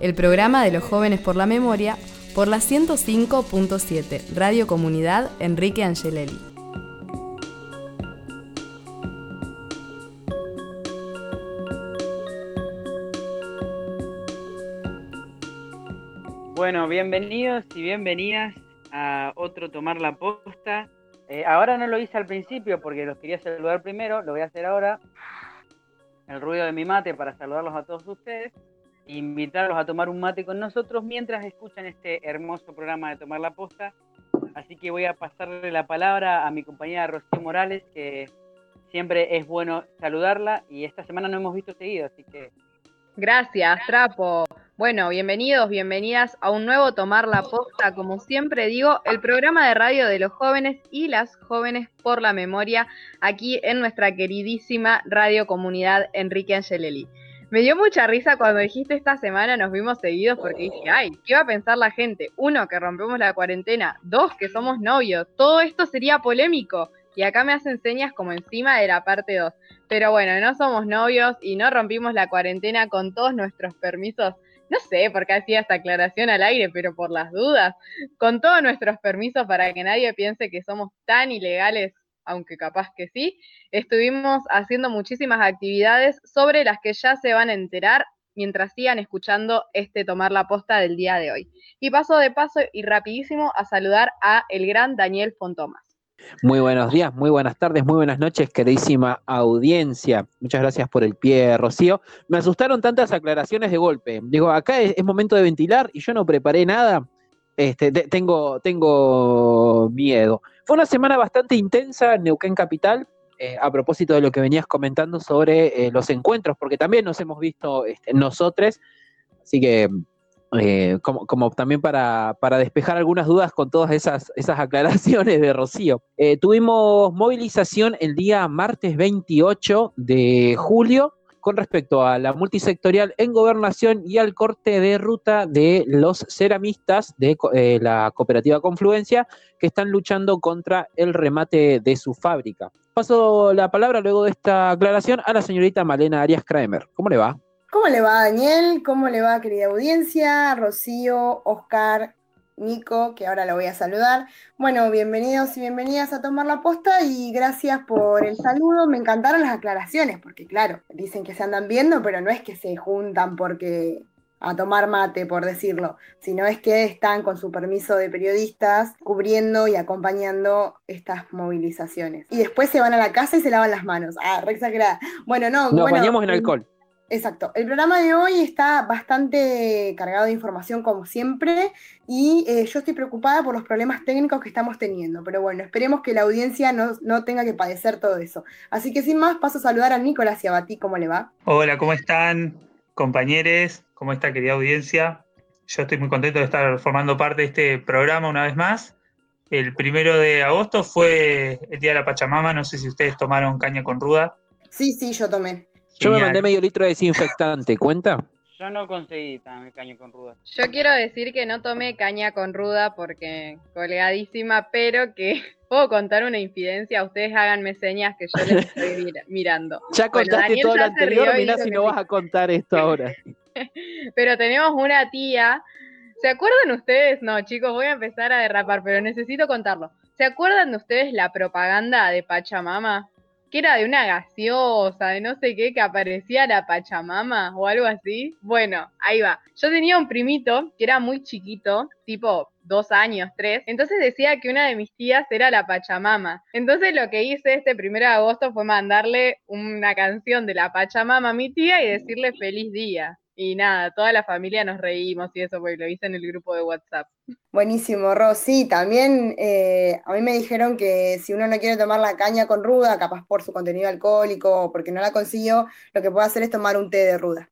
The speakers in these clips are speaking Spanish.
el programa de los jóvenes por la memoria, por la 105.7, Radio Comunidad Enrique Angelelli. Bueno, bienvenidos y bienvenidas a otro Tomar la Posta. Eh, ahora no lo hice al principio porque los quería saludar primero, lo voy a hacer ahora. El ruido de mi mate para saludarlos a todos ustedes invitarlos a tomar un mate con nosotros mientras escuchan este hermoso programa de Tomar la Posta. Así que voy a pasarle la palabra a mi compañera Rocío Morales, que siempre es bueno saludarla y esta semana no hemos visto seguido, así que... Gracias, Trapo. Bueno, bienvenidos, bienvenidas a un nuevo Tomar la Posta, como siempre digo, el programa de radio de los jóvenes y las jóvenes por la memoria, aquí en nuestra queridísima Radio Comunidad Enrique Angelelli. Me dio mucha risa cuando dijiste esta semana nos vimos seguidos porque dije, ay, ¿qué va a pensar la gente? Uno, que rompemos la cuarentena. Dos, que somos novios. Todo esto sería polémico. Y acá me hacen señas como encima de la parte 2. Pero bueno, no somos novios y no rompimos la cuarentena con todos nuestros permisos. No sé por qué hacía esta aclaración al aire, pero por las dudas. Con todos nuestros permisos para que nadie piense que somos tan ilegales aunque capaz que sí, estuvimos haciendo muchísimas actividades sobre las que ya se van a enterar mientras sigan escuchando este Tomar la Posta del día de hoy. Y paso de paso y rapidísimo a saludar a el gran Daniel Fontomas. Muy buenos días, muy buenas tardes, muy buenas noches, queridísima audiencia. Muchas gracias por el pie, Rocío. Me asustaron tantas aclaraciones de golpe. Digo, acá es, momento de ventilar y yo no preparé nada. Este, tengo, tengo miedo. Fue una semana bastante intensa en Neuquén Capital, eh, a propósito de lo que venías comentando sobre eh, los encuentros, porque también nos hemos visto este, nosotros, así que eh, como, también para, despejar algunas dudas con todas esas, esas aclaraciones de Rocío. tuvimos movilización el día martes 28 de julio con respecto a la multisectorial en gobernación y al corte de ruta de los ceramistas de eh, la cooperativa Confluencia que están luchando contra el remate de su fábrica. Paso la palabra luego de esta aclaración a la señorita Malena Arias Kramer. ¿Cómo le va? ¿Cómo le va, Daniel? ¿Cómo le va, querida audiencia? Rocío, Oscar, Nico, que ahora lo voy a saludar. Bueno, bienvenidos y bienvenidas a Tomar la Posta y gracias por el saludo. Me encantaron las aclaraciones, porque claro, dicen que se andan viendo, pero no es que se juntan porque a tomar mate, por decirlo, sino es que están con su permiso de periodistas cubriendo y acompañando estas movilizaciones. Y después se van a la casa y se lavan las manos. Ah, re exagerada. Bueno, no. Nos bañamos en alcohol. Exacto. El programa de hoy está bastante cargado de información como siempre y eh, yo estoy preocupada por los problemas técnicos que estamos teniendo, pero bueno, esperemos que la audiencia no, tenga que padecer todo eso. Así que sin más, paso a saludar a Nicolás y a Batí, ¿cómo le va? Hola, ¿cómo están compañeros? ¿Cómo está querida audiencia? Yo estoy muy contento de estar formando parte de este programa una vez más. El primero de agosto fue el Día de la Pachamama, no sé si ustedes tomaron caña con ruda. Sí, sí, yo tomé. Yo me mandé medio litro de desinfectante, ¿cuenta? Yo no conseguí también caña con ruda. Yo quiero decir que no tomé caña con ruda porque colgadísima, pero que puedo contar una infidencia. Ustedes háganme señas que yo les estoy mira- mirando. Ya contaste todo lo anterior, mirá si no sí. vas a contar esto ahora. Pero tenemos una tía. ¿Se acuerdan ustedes? No, chicos, voy a empezar a derrapar, pero necesito contarlo. ¿Se acuerdan de ustedes la propaganda de Pachamama? Era de una gaseosa, de no sé qué, que aparecía la Pachamama o algo así. Bueno, ahí va. Yo tenía un primito que era muy chiquito, tipo dos años, tres. Entonces decía que una de mis tías era la Pachamama. Entonces lo que hice este primero de agosto fue mandarle una canción de la Pachamama a mi tía y decirle feliz día. Y nada, toda la familia nos reímos y eso, porque lo hice en el grupo de WhatsApp. Buenísimo, Ros. Sí, también eh, a mí me dijeron que si uno no quiere tomar la caña con ruda, capaz por su contenido alcohólico o porque no la consiguió, lo que puede hacer es tomar un té de ruda.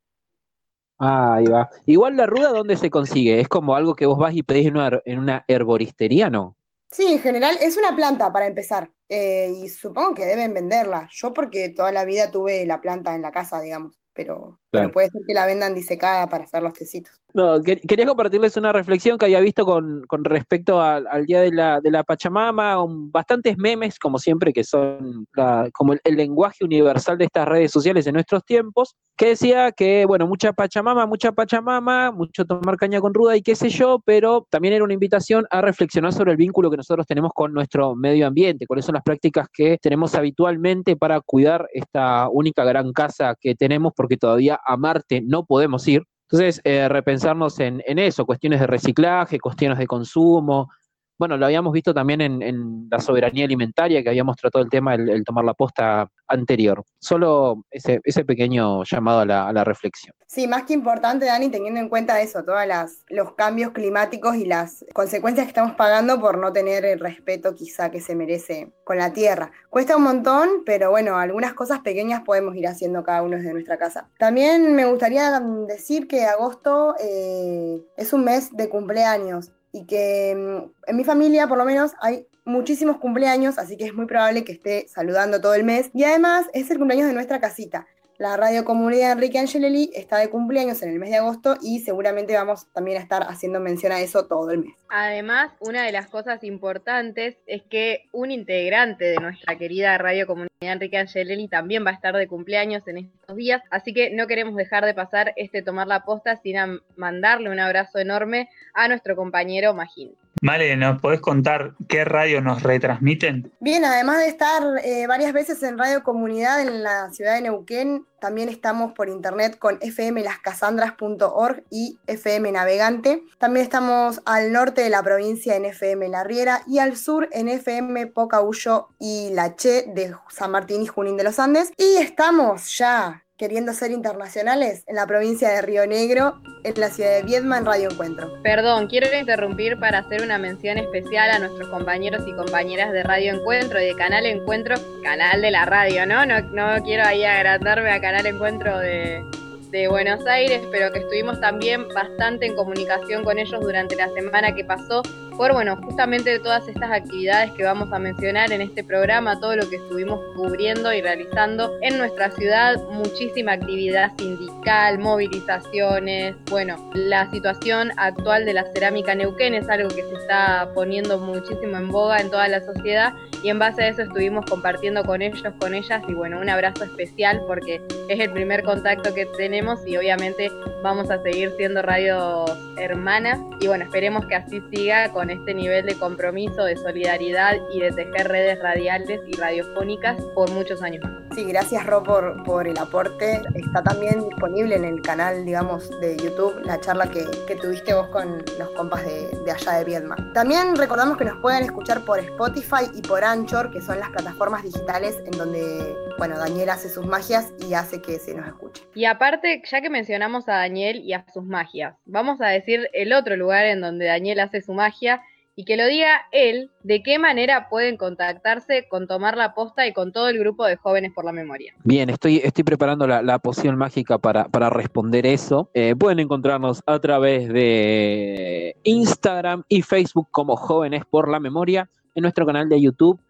Ah, ahí va. Igual la ruda, ¿dónde se consigue? ¿Es como algo que vos vas y pedís en una, en una herboristería, no? Sí, en general es una planta para empezar eh, y supongo que deben venderla. Yo porque toda la vida tuve la planta en la casa, digamos, pero, pero Claro. puede ser que la vendan disecada para hacer los tecitos. No, que- quería compartirles una reflexión que había visto con, con respecto al, al Día de la, de la Pachamama, un- bastantes memes, como siempre, que son la- como el, el lenguaje universal de estas redes sociales en nuestros tiempos, que decía que, bueno, mucha Pachamama, mucha Pachamama, mucho tomar caña con ruda y qué sé yo, pero también era una invitación a reflexionar sobre el vínculo que nosotros tenemos con nuestro medio ambiente, cuáles son las prácticas que tenemos habitualmente para cuidar esta única gran casa que tenemos, porque todavía a Marte no podemos ir. Entonces, eh, repensarnos en, en eso, cuestiones de reciclaje, cuestiones de consumo. Bueno, lo habíamos visto también en, la soberanía alimentaria, que habíamos tratado el tema, el, el tomar la posta anterior. Solo ese, pequeño llamado a la, reflexión. Sí, más que importante, Dani, teniendo en cuenta eso, todos los cambios climáticos y las consecuencias que estamos pagando por no tener el respeto quizá que se merece con la tierra. Cuesta un montón, pero bueno, algunas cosas pequeñas podemos ir haciendo cada uno desde nuestra casa. También me gustaría decir que agosto eh, es un mes de cumpleaños y que mm, en mi familia por lo menos hay muchísimos cumpleaños, así que es muy probable que esté saludando todo el mes. Y además es el cumpleaños de nuestra casita. La Radio Comunidad Enrique Angelelli está de cumpleaños en el mes de agosto y seguramente vamos también a estar haciendo mención a eso todo el mes. Además, una de las cosas importantes es que un integrante de nuestra querida Radio Comunidad Enrique Angelelli también va a estar de cumpleaños en estos días, así que no queremos dejar de pasar este tomar la posta sin mandarle un abrazo enorme a nuestro compañero Magín. Vale, ¿nos podés contar qué radio nos retransmiten? Bien, además de estar eh, varias veces en Radio Comunidad en la ciudad de Neuquén, también estamos por internet con fmlascasandras.org y FM Navegante. También estamos al norte de la provincia en FM La Riera y al sur en FM Pocahuyo y La Che de San Martín y Junín de los Andes. Y estamos ya queriendo ser internacionales en la provincia de Río Negro, en la ciudad de Viedma, en Radio Encuentro. Perdón, quiero interrumpir para hacer una mención especial a nuestros compañeros y compañeras de Radio Encuentro y de Canal Encuentro, canal de la radio, ¿no? No, no quiero ahí agrandarme a Canal Encuentro de, de Buenos Aires, pero que estuvimos también bastante en comunicación con ellos durante la semana que pasó por, bueno, justamente todas estas actividades que vamos a mencionar en este programa, todo lo que estuvimos cubriendo y realizando en nuestra ciudad, muchísima actividad sindical, movilizaciones, bueno, la situación actual de la cerámica Neuquén es algo que se está poniendo muchísimo en boga en toda la sociedad y en base a eso estuvimos compartiendo con ellos, con ellas y bueno, un abrazo especial porque es el primer contacto que tenemos y obviamente vamos a seguir siendo radios hermanas y bueno, esperemos que así siga con este nivel de compromiso, de solidaridad y de tejer redes radiales y radiofónicas por muchos años. Sí, gracias Ro por, el aporte. Está también disponible en el canal, digamos, de YouTube la charla que, tuviste vos con los compas de, de allá de Viedma. También recordamos que nos pueden escuchar por Spotify y por Anchor, que son las plataformas digitales en donde, bueno, Daniel hace sus magias y hace que se nos escuche. Y aparte, ya que mencionamos a Daniel y a sus magias, vamos a decir el otro lugar en donde Daniel hace su magia y que lo diga él, de qué manera pueden contactarse con Tomar la Posta y con todo el grupo de Jóvenes por la Memoria. Bien, estoy, estoy preparando la, la poción mágica para, para responder eso. Eh, pueden encontrarnos a través de Instagram y Facebook como Jóvenes por la Memoria, en nuestro canal de YouTube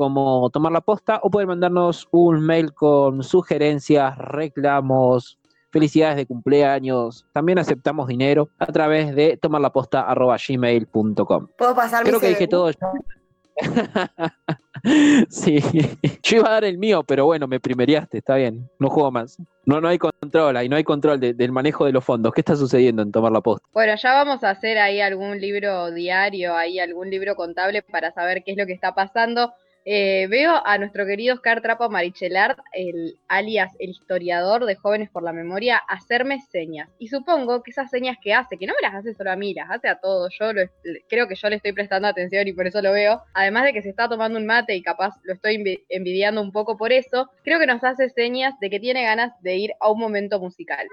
como Tomar la Posta, o pueden mandarnos un mail con sugerencias, reclamos, felicidades de cumpleaños. También aceptamos dinero a través de tomarlaposta.gmail.com. ¿Puedo pasar Creo mi que dije todo ya. sí, yo iba a dar el mío, pero bueno, me primeriaste, está bien, no juego más. No, no hay control, ahí no hay control de- del manejo de los fondos. ¿Qué está sucediendo en tomar la posta? Bueno, ya vamos a hacer ahí algún libro diario, ahí algún libro contable para saber qué es lo que está pasando. Eh, veo a nuestro querido Oscar Trapo Marichelard, el alias el historiador de Jóvenes por la Memoria, hacerme señas. Y supongo que esas señas que hace, que no me las hace solo a mí, las hace a todos. Yo creo que yo le estoy prestando atención y por eso lo veo. Además de que se está tomando un mate y capaz lo estoy envi- envidiando un poco por eso, creo que nos hace señas de que tiene ganas de ir a un momento musical.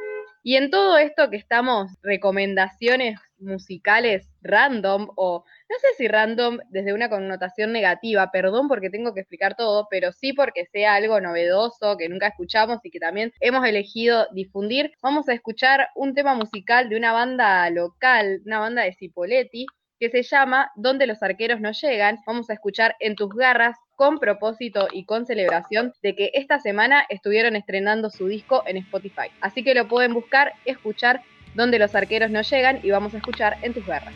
Y en todo esto que estamos, recomendaciones musicales random o no sé si random desde una connotación negativa, perdón porque tengo que explicar todo, pero sí porque sea algo novedoso que nunca escuchamos y que también hemos elegido difundir. Vamos a escuchar un tema musical de una banda local, una banda de Cipoletti, que se llama Donde los arqueros no llegan. Vamos a escuchar En tus garras con propósito y con celebración de que esta semana estuvieron estrenando su disco en Spotify. Así que lo pueden buscar, escuchar Donde los arqueros no llegan y vamos a escuchar En tus garras.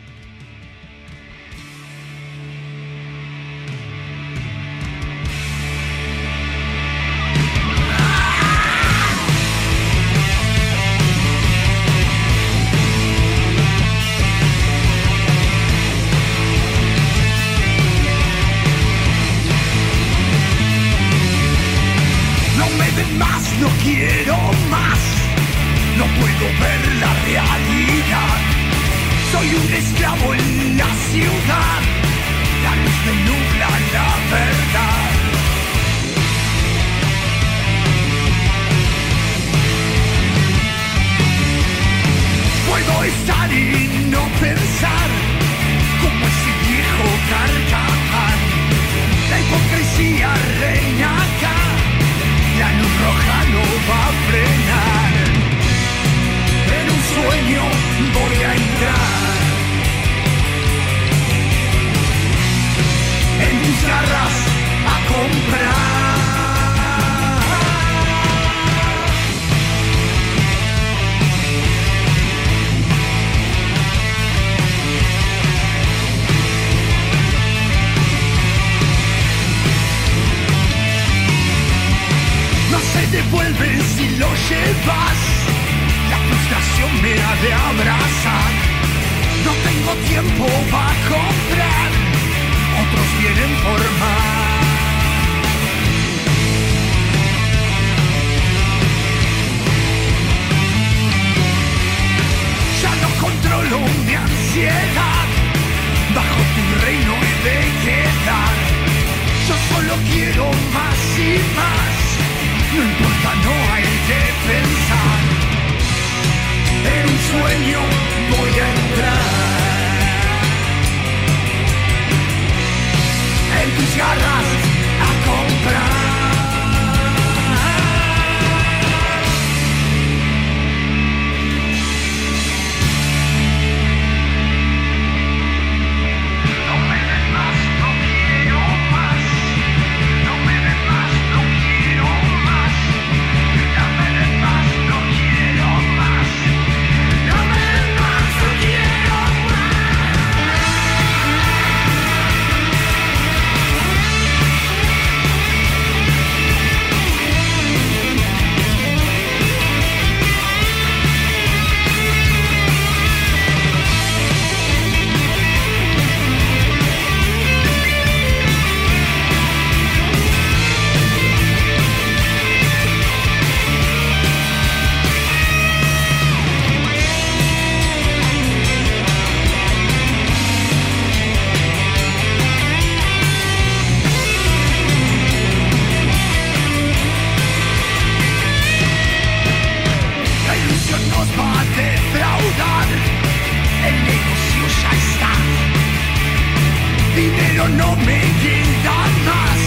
no me queda más.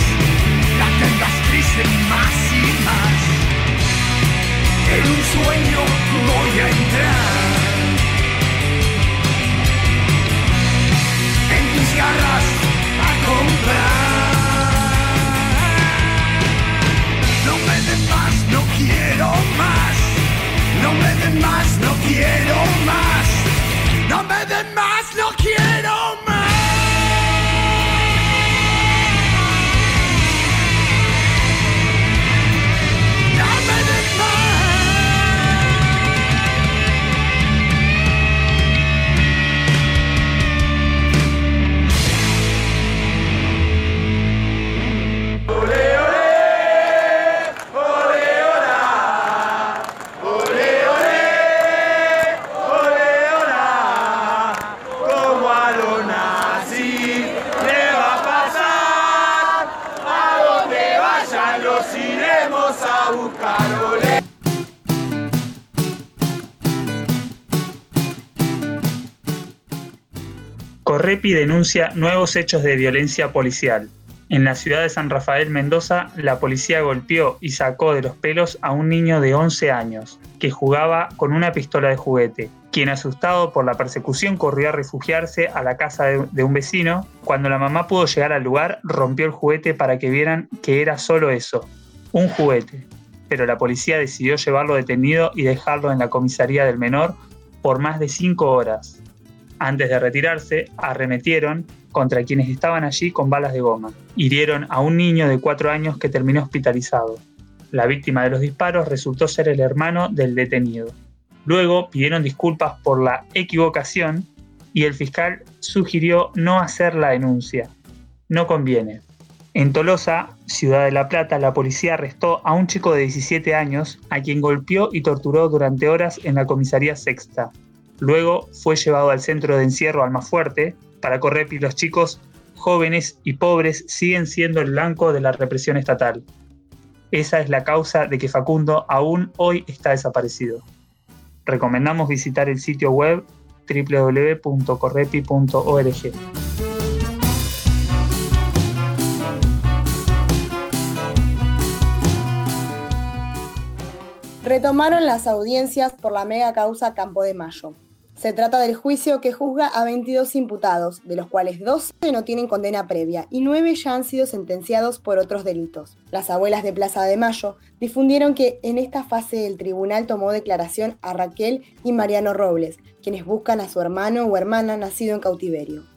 La tengas triste más y más. En un sueño voy a entrar. En tus garras a comprar. No me den más, no quiero más. No me den más, no quiero más. No me den más, no quiero más. Denuncia nuevos hechos de violencia policial. En la ciudad de San Rafael, Mendoza, la policía golpeó y sacó de los pelos a un niño de 11 años que jugaba con una pistola de juguete, quien asustado por la persecución corrió a refugiarse a la casa de, de un vecino. Cuando la mamá pudo llegar al lugar, rompió el juguete para que vieran que era solo eso, un juguete. Pero la policía decidió llevarlo detenido y dejarlo en la comisaría del menor por más de cinco horas. Antes de retirarse, arremetieron contra quienes estaban allí con balas de goma. Hirieron a un niño de cuatro años que terminó hospitalizado. La víctima de los disparos resultó ser el hermano del detenido. Luego pidieron disculpas por la equivocación y el fiscal sugirió no hacer la denuncia. No conviene. En Tolosa, Ciudad de La Plata, la policía arrestó a un chico de 17 años a quien golpeó y torturó durante horas en la comisaría sexta. Luego fue llevado al centro de encierro Almafuerte. Para Correpi los chicos jóvenes y pobres siguen siendo el blanco de la represión estatal. Esa es la causa de que Facundo aún hoy está desaparecido. Recomendamos visitar el sitio web www.correpi.org. Retomaron las audiencias por la mega causa Campo de Mayo. Se trata del juicio que juzga a 22 imputados, de los cuales 12 no tienen condena previa y 9 ya han sido sentenciados por otros delitos. Las abuelas de Plaza de Mayo difundieron que en esta fase el tribunal tomó declaración a Raquel y Mariano Robles, quienes buscan a su hermano o hermana nacido en cautiverio.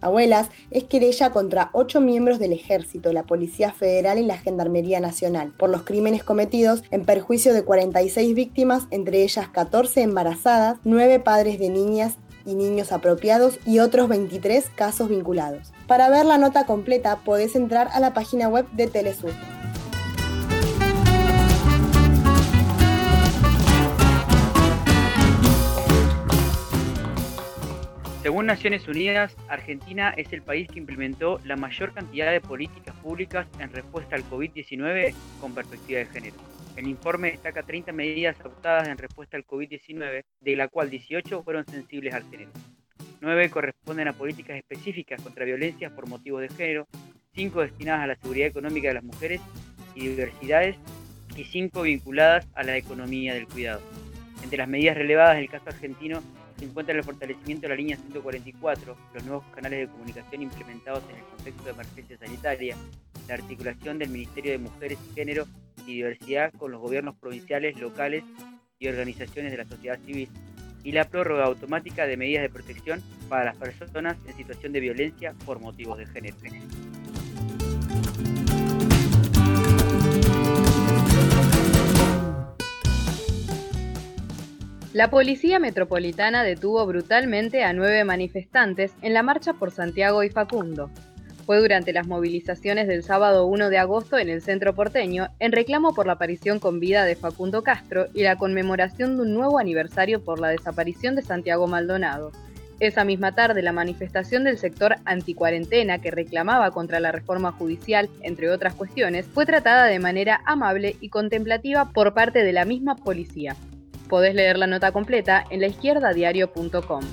Abuelas es querella contra ocho miembros del Ejército, la Policía Federal y la Gendarmería Nacional por los crímenes cometidos en perjuicio de 46 víctimas, entre ellas 14 embarazadas, 9 padres de niñas y niños apropiados y otros 23 casos vinculados. Para ver la nota completa podés entrar a la página web de Telesur. Según Naciones Unidas, Argentina es el país que implementó la mayor cantidad de políticas públicas en respuesta al COVID-19 con perspectiva de género. El informe destaca 30 medidas adoptadas en respuesta al COVID-19, de la cual 18 fueron sensibles al género. 9 corresponden a políticas específicas contra violencias por motivos de género, 5 destinadas a la seguridad económica de las mujeres y diversidades y 5 vinculadas a la economía del cuidado. Entre las medidas relevadas el caso argentino se encuentra el fortalecimiento de la línea 144, los nuevos canales de comunicación implementados en el contexto de emergencia sanitaria, la articulación del Ministerio de Mujeres y Género y Diversidad con los gobiernos provinciales, locales y organizaciones de la sociedad civil, y la prórroga automática de medidas de protección para las personas en situación de violencia por motivos de género. La Policía Metropolitana detuvo brutalmente a nueve manifestantes en la marcha por Santiago y Facundo. Fue durante las movilizaciones del sábado 1 de agosto en el centro porteño, en reclamo por la aparición con vida de Facundo Castro y la conmemoración de un nuevo aniversario por la desaparición de Santiago Maldonado. Esa misma tarde, la manifestación del sector anticuarentena que reclamaba contra la reforma judicial, entre otras cuestiones, fue tratada de manera amable y contemplativa por parte de la misma policía. Podés leer la nota completa en laizquierdadiario.com.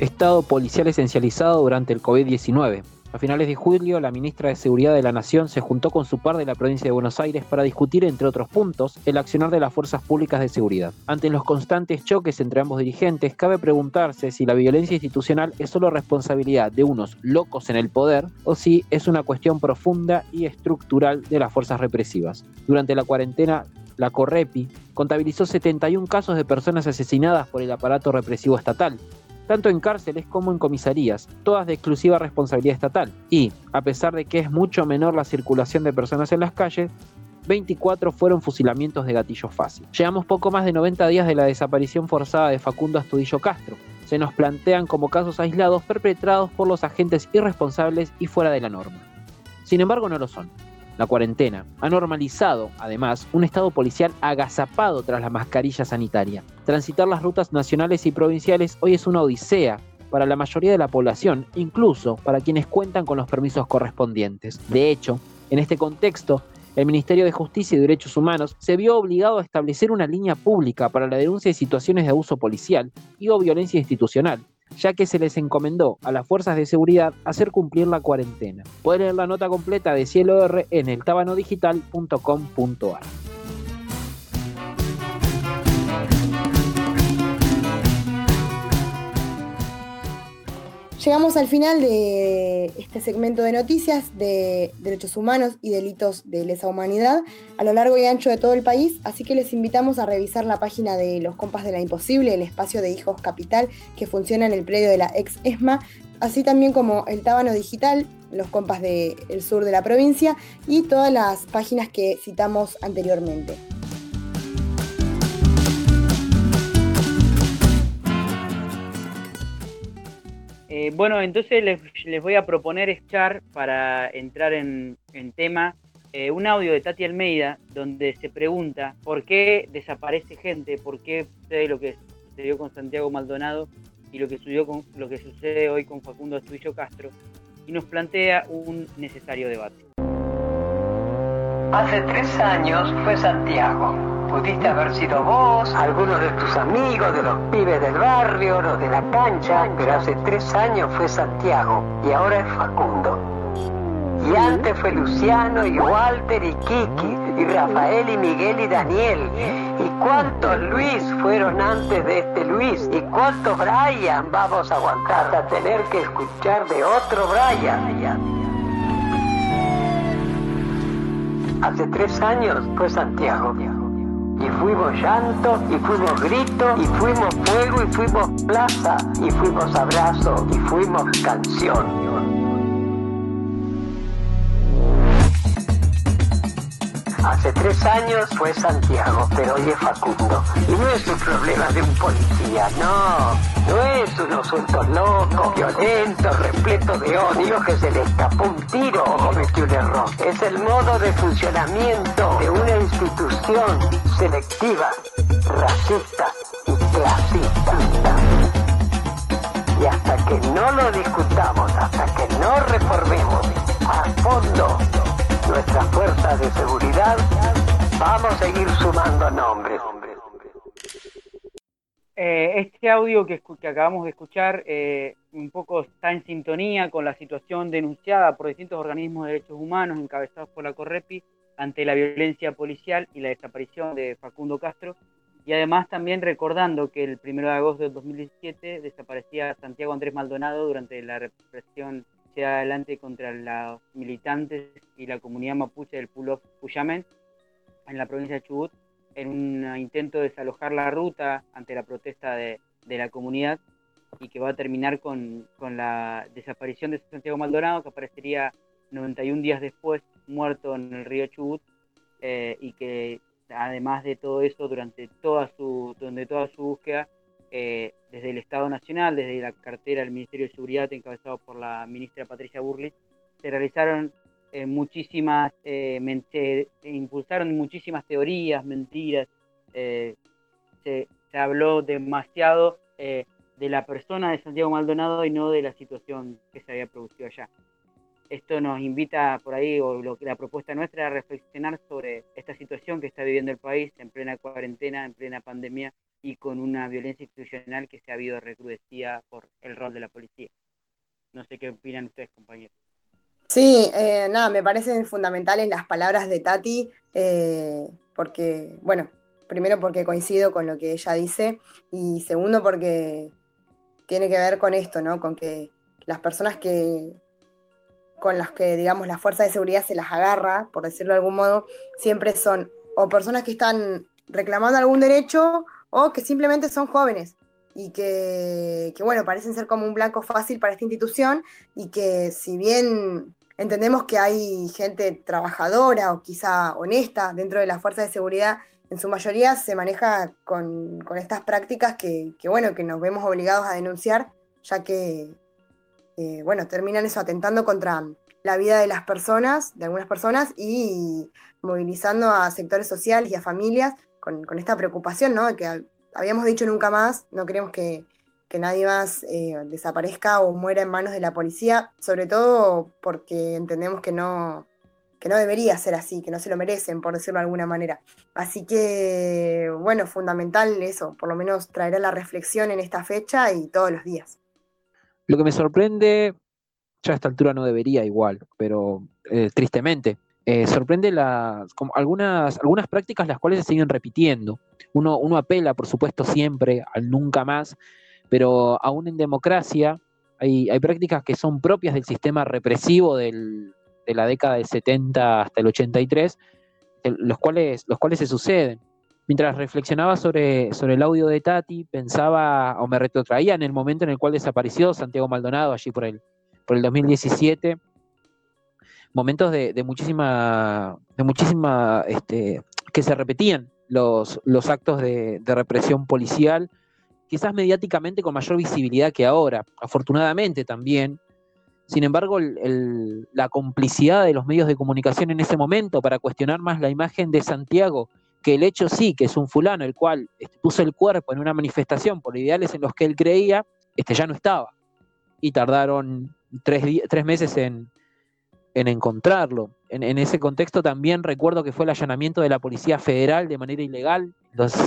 Estado policial esencializado durante el COVID-19. A finales de julio, la ministra de Seguridad de la Nación se juntó con su par de la provincia de Buenos Aires para discutir, entre otros puntos, el accionar de las fuerzas públicas de seguridad. Ante los constantes choques entre ambos dirigentes, cabe preguntarse si la violencia institucional es solo responsabilidad de unos locos en el poder o si es una cuestión profunda y estructural de las fuerzas represivas. Durante la cuarentena, la Correpi contabilizó 71 casos de personas asesinadas por el aparato represivo estatal, tanto en cárceles como en comisarías, todas de exclusiva responsabilidad estatal. Y, a pesar de que es mucho menor la circulación de personas en las calles, 24 fueron fusilamientos de gatillo fácil. Llevamos poco más de 90 días de la desaparición forzada de Facundo Astudillo Castro. Se nos plantean como casos aislados perpetrados por los agentes irresponsables y fuera de la norma. Sin embargo, no lo son. La cuarentena ha normalizado, además, un estado policial agazapado tras la mascarilla sanitaria. Transitar las rutas nacionales y provinciales hoy es una odisea para la mayoría de la población, incluso para quienes cuentan con los permisos correspondientes. De hecho, en este contexto, el Ministerio de Justicia y Derechos Humanos se vio obligado a establecer una línea pública para la denuncia de situaciones de abuso policial y o violencia institucional, ya que se les encomendó a las fuerzas de seguridad hacer cumplir la cuarentena. Pueden leer la nota completa de Cielo R en el Llegamos al final de este segmento de noticias de derechos humanos y delitos de lesa humanidad a lo largo y ancho de todo el país, así que les invitamos a revisar la página de Los Compas de la Imposible, el espacio de Hijos Capital que funciona en el predio de la ex ESMA, así también como el Tábano Digital, los compas del sur de la provincia y todas las páginas que citamos anteriormente. Eh, bueno, entonces les, voy a proponer echar para entrar en, tema eh, un audio de Tati Almeida donde se pregunta por qué desaparece gente, por qué sucede lo que sucedió con Santiago Maldonado y lo que sucedió con lo que sucede hoy con Facundo Estuillo Castro y nos plantea un necesario debate. Hace tres años fue Santiago Pudiste haber sido vos, algunos de tus amigos, de los pibes del barrio, los de la cancha, pero hace tres años fue Santiago y ahora es Facundo. Y antes fue Luciano y Walter y Kiki y Rafael y Miguel y Daniel. ¿Y cuántos Luis fueron antes de este Luis? ¿Y cuántos Brian vamos a aguantar hasta tener que escuchar de otro Brian? Hace tres años fue Santiago y fuimos llanto, y fuimos grito, y fuimos fuego, y fuimos plaza, y fuimos abrazo, y fuimos canción. Hace tres años fue Santiago, pero hoy es Facundo. Y no es un problema de un policía, no. No es un asunto loco, violento, repleto de odio que se le escapó un tiro o cometió un error. Es el modo de funcionamiento de una institución selectiva, racista y clasista. Y hasta que no lo discutamos, hasta que no reformemos a fondo nuestras fuerzas de seguridad, vamos a seguir sumando nombres. Eh, este audio que, acabamos de escuchar eh, un poco está en sintonía con la situación denunciada por distintos organismos de derechos humanos encabezados por la Correpi ante la violencia policial y la desaparición de Facundo Castro y además también recordando que el 1 de agosto de 2017 desaparecía Santiago Andrés Maldonado durante la represión adelante contra los militantes y la comunidad mapuche del Pulo Puyamen en la provincia de Chubut en un intento de desalojar la ruta ante la protesta de, la comunidad y que va a terminar con, la desaparición de Santiago Maldonado, que aparecería 91 días después muerto en el río Chubut eh, y que además de todo eso, durante toda su, durante toda su búsqueda, eh, desde el Estado Nacional, desde la cartera del Ministerio de Seguridad, encabezado por la ministra Patricia Burley, se realizaron eh, muchísimas, eh, se, impulsaron muchísimas teorías, mentiras, se, se, habló demasiado de la persona de Santiago Maldonado y no de la situación que se había producido allá. Esto nos invita por ahí, o lo, la propuesta nuestra, a reflexionar sobre esta situación que está viviendo el país en plena cuarentena, en plena pandemia, y con una violencia institucional que se ha habido recrudecida por el rol de la policía. No sé qué opinan ustedes, compañeros. Sí, eh, nada, me parecen fundamentales las palabras de Tati, eh, porque, bueno, primero porque coincido con lo que ella dice y segundo porque tiene que ver con esto, ¿no? Con que las personas que con las que, digamos, la fuerza de seguridad se las agarra, por decirlo de algún modo, siempre son o personas que están reclamando algún derecho o que simplemente son jóvenes y que, bueno, parecen ser como un blanco fácil para esta institución y que si bien entendemos que hay gente trabajadora o quizá honesta dentro de la fuerza de seguridad, en su mayoría se maneja con, estas prácticas que, bueno, que nos vemos obligados a denunciar, ya que, eh, bueno, terminan eso atentando contra la vida de las personas, de algunas personas, y movilizando a sectores sociales y a familias con, esta preocupación, ¿no? Que habíamos dicho nunca más, no queremos que, que nadie más eh, desaparezca o muera en manos de la policía, sobre todo porque entendemos que no, que no debería ser así, que no se lo merecen, por decirlo de alguna manera. Así que, bueno, fundamental eso, por lo menos traerá la reflexión en esta fecha y todos los días. Lo que me sorprende, ya a esta altura no debería igual, pero eh, tristemente, eh, sorprende algunas, prácticas las cuales se siguen repitiendo. Uno, apela, por supuesto, siempre al nunca más, pero aún en democracia hay, prácticas que son propias del sistema represivo de la década del 70 hasta el 83, los cuales, los cuales se suceden. Mientras reflexionaba sobre, sobre el audio de Tati, pensaba o me retrotraía en el momento en el cual desapareció Santiago Maldonado, allí por el, por el 2017, momentos de, muchísima, de muchísima este, que se repetían los, actos de, represión policial, quizás mediáticamente con mayor visibilidad que ahora, afortunadamente también, sin embargo, la complicidad de los medios de comunicación en ese momento para cuestionar más la imagen de Santiago, que el hecho sí, que es un fulano el cual este, puso el cuerpo en una manifestación por ideales en los que él creía, este, ya no estaba. Y tardaron tres meses en, en encontrarlo. En, ese contexto también recuerdo que fue el allanamiento de la Policía Federal de manera ilegal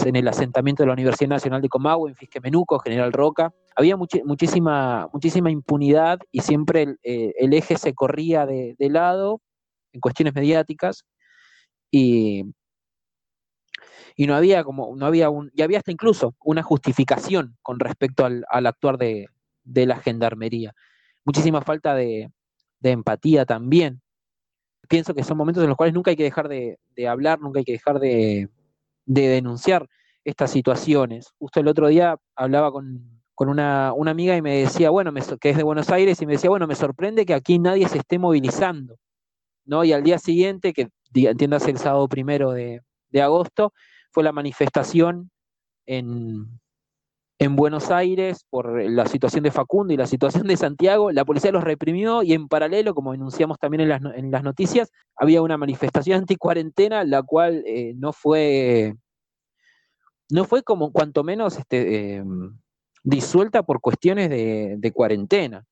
en el asentamiento de la Universidad Nacional de Comahue, en Fisquemenuco, General Roca. Había muchísima, muchísima impunidad y siempre el, eh, eje se corría de, lado en cuestiones mediáticas y, y no había como, no había un, y había hasta incluso una justificación con respecto al, actuar de, de la gendarmería. Muchísima falta de, de empatía también. Pienso que son momentos en los cuales nunca hay que dejar de, hablar, nunca hay que dejar de, denunciar estas situaciones. Justo el otro día hablaba con, una, amiga y me decía, bueno, que es de Buenos Aires, y me decía, bueno, me sorprende que aquí nadie se esté movilizando. ¿no? Y al día siguiente, que entiendas el sábado primero de, de agosto, fue la manifestación en, en Buenos Aires por la situación de Facundo y la situación de Santiago, la policía los reprimió y en paralelo, como denunciamos también en las, en las noticias, había una manifestación anticuarentena, la cual eh, no fue, no fue como cuanto menos este, em, disuelta por cuestiones de cuarentena.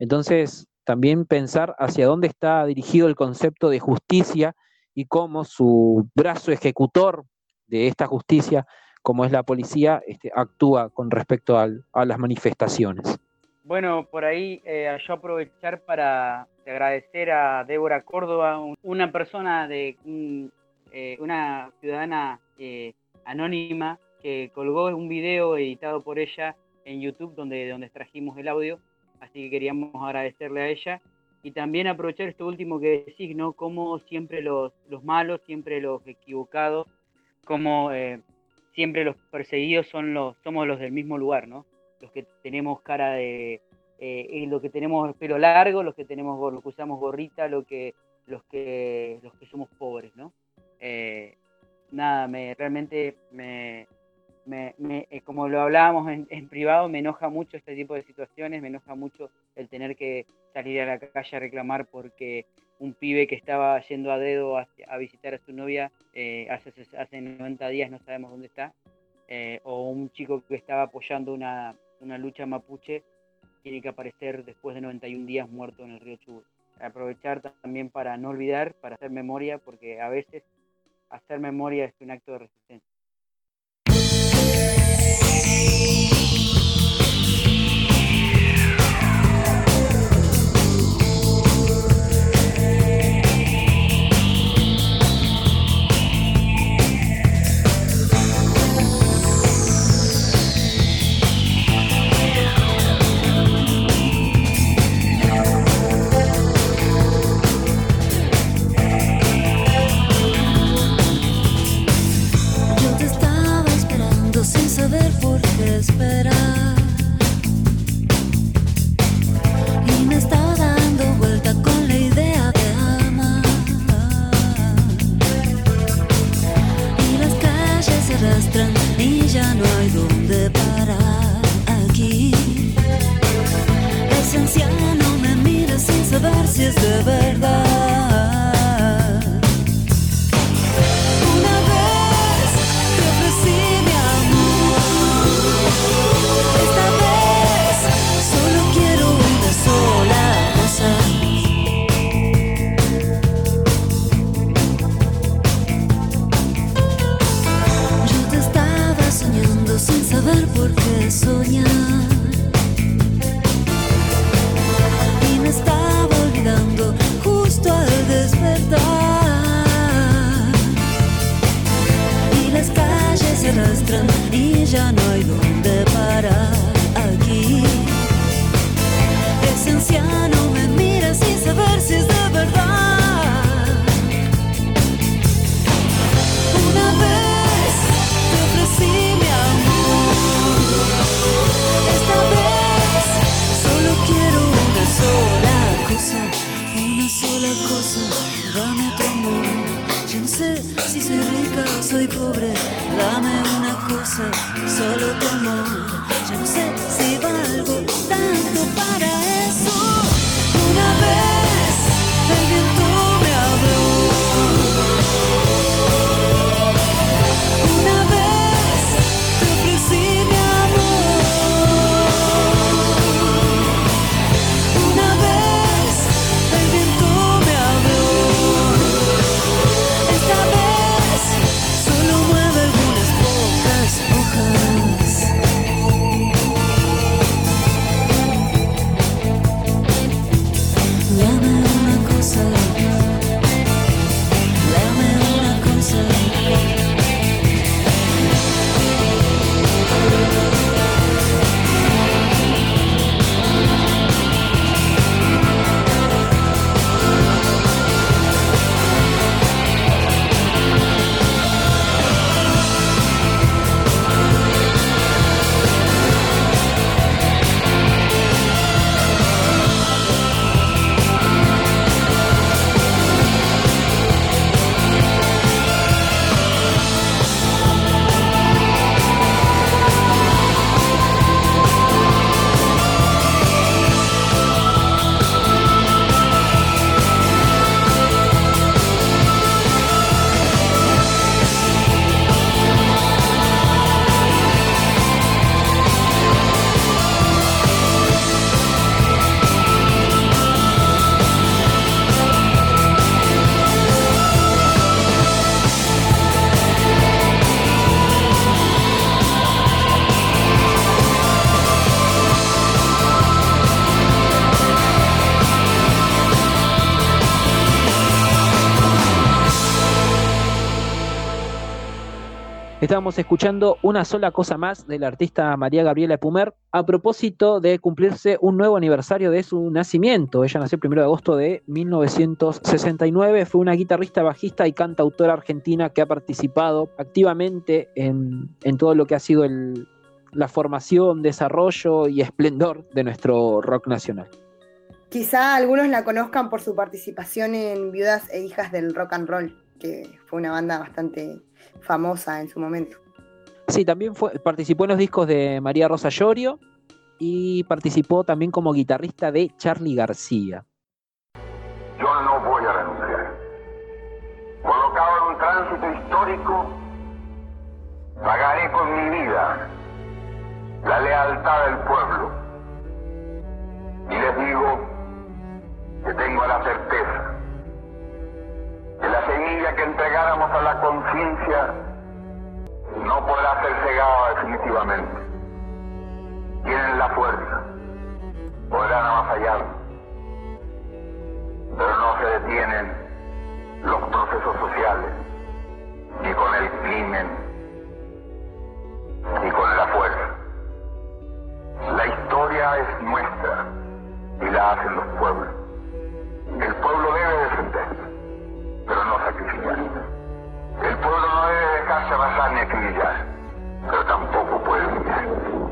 Entonces, también pensar hacia dónde está dirigido el concepto de justicia y cómo su brazo ejecutor de esta justicia como es la policía, este, actúa con respecto a las manifestaciones. Bueno, por ahí eh, yo aprovechar para agradecer a Débora Córdoba, una persona de eh, una ciudadana eh, anónima que colgó un video editado por ella en YouTube donde, donde extrajimos el audio, así que queríamos agradecerle a ella y también aprovechar esto último que decís, ¿no? Como siempre los, los malos, siempre los equivocados, como siempre los perseguidos son los, somos los del mismo lugar, ¿no? Los que tenemos cara de, eh, los que tenemos pelo largo, los que tenemos, los que usamos gorrita, lo que, los que, los que somos pobres, ¿no? Eh, nada, me, realmente me, me, eh, como lo hablábamos en, privado, me enoja mucho este tipo de situaciones, me enoja mucho el tener que salir a la calle a reclamar porque un pibe que estaba yendo a dedo a, visitar a su novia eh, hace, hace 90 días no sabemos dónde está, eh, o un chico que estaba apoyando una, una, lucha mapuche tiene que aparecer después de 91 días muerto en el río Chubut. Aprovechar también para no olvidar, para hacer memoria, porque a veces hacer memoria es un acto de resistencia. Solo tu amor. Estábamos escuchando una sola cosa más del artista María Gabriela Pumer a propósito de cumplirse un nuevo aniversario de su nacimiento. Ella nació el 1 de agosto de 1969, fue una guitarrista, bajista y cantautora argentina que ha participado activamente en, en todo lo que ha sido el- la formación, desarrollo y esplendor de nuestro rock nacional. Quizá algunos la conozcan por su participación en Viudas e Hijas del Rock and Roll, que fue una banda bastante famosa en su momento. Sí, también fue, participó en los discos de María Rosa Llorio y participó también como guitarrista de Charlie García. Yo no voy a renunciar. Colocado en un tránsito histórico, pagaré con mi vida la lealtad del pueblo. Y les digo que tengo la certeza la semilla que entregáramos a la conciencia no podrá ser cegada definitivamente. Tienen la fuerza, podrán avasallarnos pero no se detienen los procesos sociales, ni con el crimen, ni con la fuerza. La historia es nuestra y la hacen los pueblos. El pueblo debe defenderse, pero no sacrificarse. El pueblo no debe dejarse arrasar ni acribillar, pero tampoco puede humillar.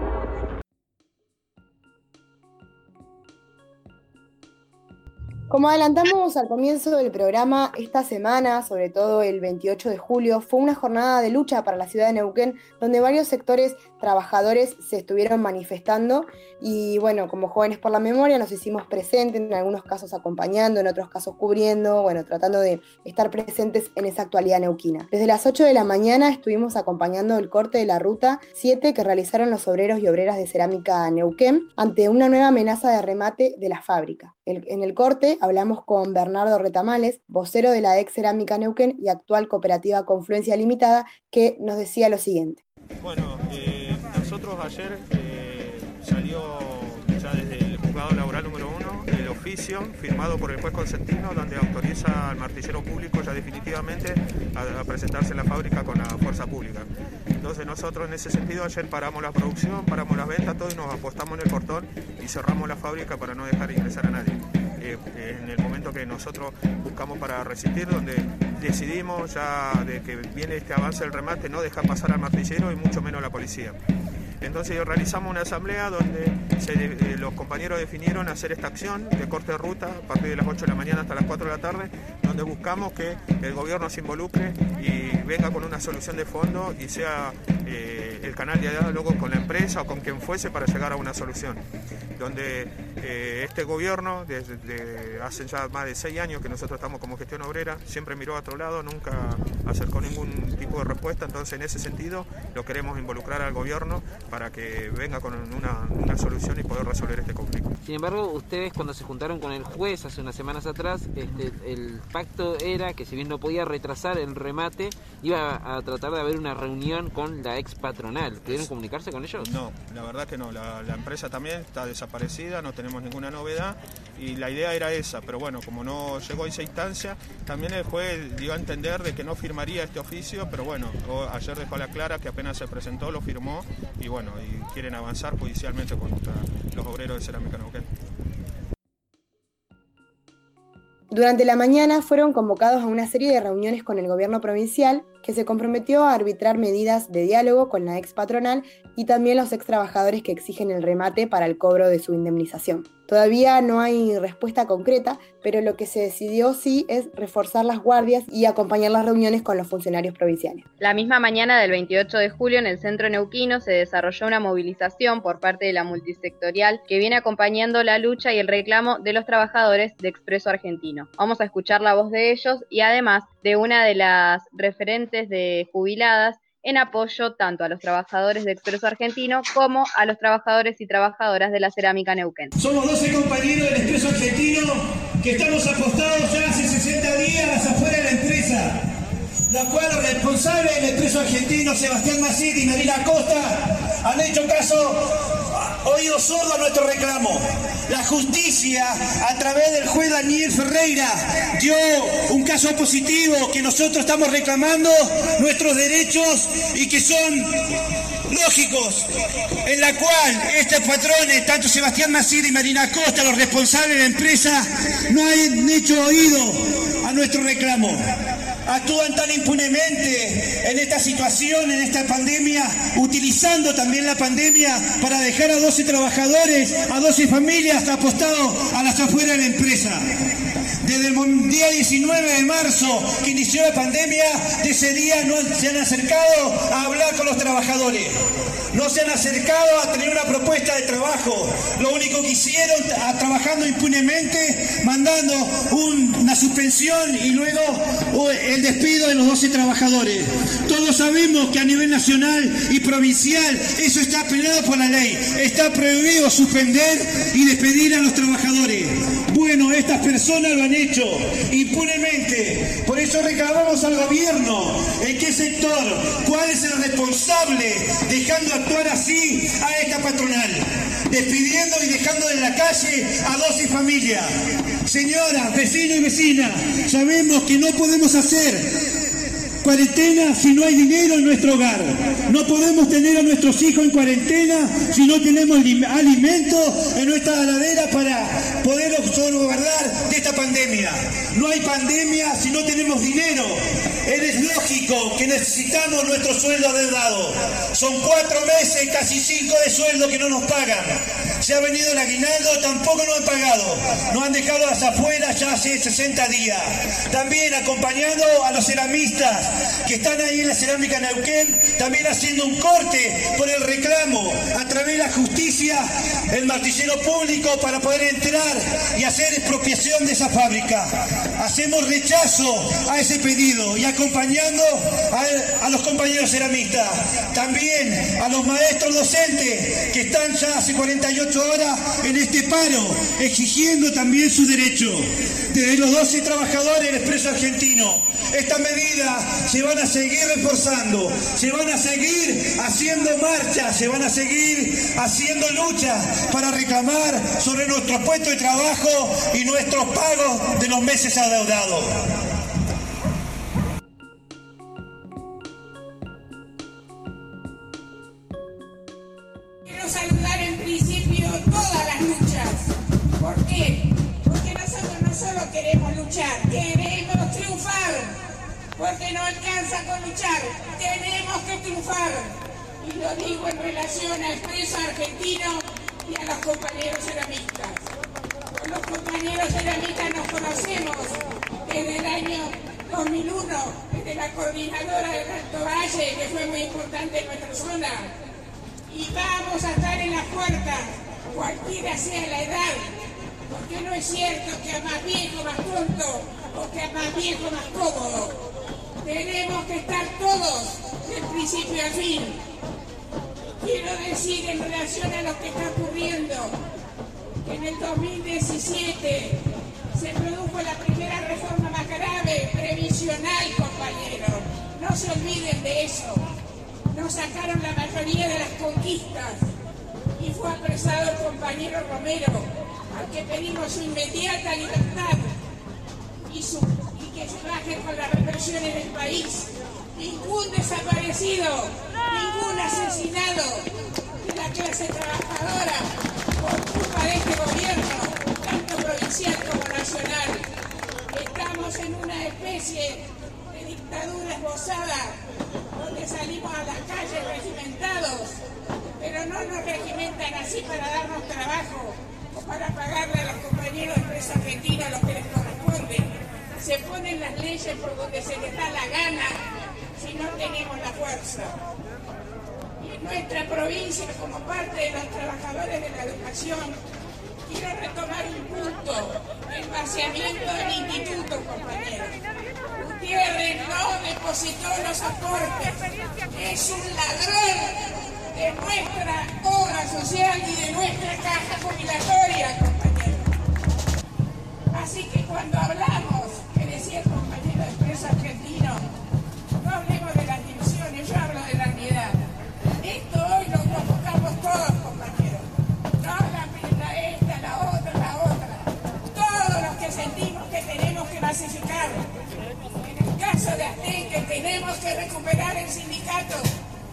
Como adelantamos al comienzo del programa, esta semana, sobre todo el 28 de julio, fue una jornada de lucha para la ciudad de Neuquén, donde varios sectores trabajadores se estuvieron manifestando y bueno, como jóvenes por la memoria nos hicimos presentes, en algunos casos acompañando, en otros casos cubriendo, bueno, tratando de estar presentes en esa actualidad neuquina. Desde las 8 de la mañana estuvimos acompañando el corte de la ruta 7 que realizaron los obreros y obreras de cerámica Neuquén ante una nueva amenaza de remate de la fábrica. En el corte hablamos con Bernardo Retamales, vocero de la ex Cerámica Neuquén y actual cooperativa Confluencia Limitada, que nos decía lo siguiente. Bueno, eh, nosotros nosotros ayer eh, salió firmado por el juez Consentino donde autoriza al martillero público ya definitivamente a, presentarse en la fábrica con la fuerza pública. Entonces nosotros en ese sentido ayer paramos la producción, paramos las ventas, todo y nos apostamos en el portón y cerramos la fábrica para no dejar ingresar a nadie. Eh, en el momento que nosotros buscamos para resistir, donde decidimos ya de que viene este avance del remate, no dejar pasar al martillero y mucho menos a la policía. Entonces realizamos una asamblea donde eh, los compañeros definieron hacer esta acción de corte de ruta a partir de las 8 de la mañana hasta las 4 de la tarde, donde buscamos que el gobierno se involucre y venga con una solución de fondo y sea eh, el canal de diálogo con la empresa o con quien fuese para llegar a una solución. Donde eh, este gobierno, desde de hace ya más de seis años que nosotros estamos como gestión obrera, siempre miró a otro lado, nunca acercó ningún tipo de respuesta, entonces en ese sentido lo queremos involucrar al gobierno para que venga con una, una solución y poder resolver este conflicto. Sin embargo, ustedes cuando se juntaron con el juez hace unas semanas atrás, este, el pacto era que si bien no podía retrasar el remate, iba a tratar de haber una reunión con la ex patronal. ¿Pudieron comunicarse con ellos? No, la verdad que no. La, la empresa también está desaparecida, no tenemos ninguna novedad y la idea era esa, pero bueno, como no llegó a esa instancia, también el juez dio a entender de que no firmaría este oficio, pero bueno, ayer dejó a la clara que apenas se presentó, lo firmó y bueno, y quieren avanzar judicialmente contra los obreros de Cerámica Neuquén. Durante la mañana fueron convocados a una serie de reuniones con el gobierno provincial que se comprometió a arbitrar medidas de diálogo con la ex patronal y también los ex trabajadores que exigen el remate para el cobro de su indemnización. Todavía no hay respuesta concreta, pero lo que se decidió sí es reforzar las guardias y acompañar las reuniones con los funcionarios provinciales. La misma mañana del 28 de julio en el centro neuquino se desarrolló una movilización por parte de la multisectorial que viene acompañando la lucha y el reclamo de los trabajadores de Expreso Argentino. Vamos a escuchar la voz de ellos y además de una de las referentes de jubiladas en apoyo tanto a los trabajadores de Expreso Argentino como a los trabajadores y trabajadoras de la cerámica Neuquén. Somos 12 compañeros del Expreso Argentino que estamos apostados ya hace 60 días a las afueras de la empresa, la cual los responsables del Expreso Argentino, Sebastián Macid y Marina Costa, han hecho caso, oído sordo a nuestro reclamo. La justicia, a través del juez Daniel Ferreira, dio un caso positivo que nosotros estamos reclamando nuestros derechos y que son lógicos, en la cual estos patrones, tanto Sebastián Macir y Marina Costa, los responsables de la empresa, no han hecho oído a nuestro reclamo. Actúan tan impunemente en esta situación, en esta pandemia, utilizando también la pandemia para dejar a 12 trabajadores, a 12 familias apostados a las afueras de la empresa. Desde el día 19 de marzo que inició la pandemia, de ese día no se han acercado a hablar con los trabajadores. No se han acercado a tener una propuesta de trabajo. Lo único que hicieron, trabajando impunemente, mandando un- una suspensión y luego el despido de los 12 trabajadores. Todos sabemos que a nivel nacional y provincial eso está penado por la ley. Está prohibido suspender y despedir a los trabajadores. Bueno, estas personas lo han hecho impunemente. Por eso reclamamos al gobierno en qué sector, cuál es el responsable dejando actuar así a esta patronal, despidiendo y dejando en la calle a 12 familias. Señoras, vecinos y vecinas, sabemos que no podemos hacer cuarentena si no hay dinero en nuestro hogar. No podemos tener a nuestros hijos en cuarentena si no tenemos lim- alimento en nuestra heladera para poder salvaguardar de esta pandemia. No hay pandemia si no tenemos dinero. Es lógico que necesitamos nuestro sueldo adeudado. Son cuatro meses, casi cinco de sueldo que no nos pagan. Se ha venido el aguinaldo, tampoco nos han pagado. Nos han dejado las afueras ya hace 60 días. También acompañando a los ceramistas que están ahí en la cerámica Neuquén, también haciendo un corte por el reclamo a través de la justicia, el martillero público para poder entrar y hacer expropiación de esa fábrica. Hacemos rechazo a ese pedido y acompañando a, a los compañeros ceramistas, también a los maestros docentes que están ya hace 48 horas en este paro, exigiendo también su derecho. Desde los 12 trabajadores del Expreso Argentino, esta medida se van a seguir reforzando, se van a seguir haciendo marchas, se van a seguir haciendo luchas para reclamar sobre nuestros puestos de trabajo y nuestros pagos de los meses adeudados. Quiero saludar en principio todas las luchas. ¿Por qué? Porque nosotros no solo queremos luchar, queremos. Porque no alcanza con luchar, tenemos que triunfar. Y lo digo en relación al expreso argentino y a los compañeros ceramistas. Los compañeros ceramistas nos conocemos desde el año 2001, desde la coordinadora del Alto Valle, que fue muy importante en nuestra zona y vamos a estar en la puerta, cualquiera sea la edad, porque no es cierto que a más viejo más tonto o que a más viejo más cómodo. Tenemos que estar todos del principio al fin. Quiero decir en relación a lo que está ocurriendo, que en el 2017 se produjo la primera reforma más grave, previsional, compañeros. No se olviden de eso nos sacaron la mayoría de las conquistas y fue apresado el compañero Romero, al que pedimos su inmediata libertad y, su, baje con la represión en el país. Ningún desaparecido, ningún asesinado de la clase trabajadora por culpa de este gobierno, tanto provincial como nacional. Estamos en una especie de dictadura esbozada donde salimos a las calles regimentados, pero no nos regimentan así para darnos trabajo o para pagarle a los compañeros de empresa argentina lo que les corresponde. Se ponen las leyes por donde se les da la gana si no tenemos la fuerza. Y en nuestra provincia, como parte de los trabajadores de la educación, quiero retomar un punto, el vaciamiento del instituto, compañeros. Gutiérrez no depositó los aportes. Es un ladrón de nuestra obra social y de nuestra caja jubilatoria, compañero. Así que cuando hablamos, que decía el compañero de Expreso Argentino, no hablemos de las divisiones, yo hablo de la unidad. Esto hoy lo convocamos todos, compañeros. No la primera, esta, la otra, la otra. Todos los que sentimos que tenemos que masificar caso de Aten, que tenemos que recuperar el sindicato,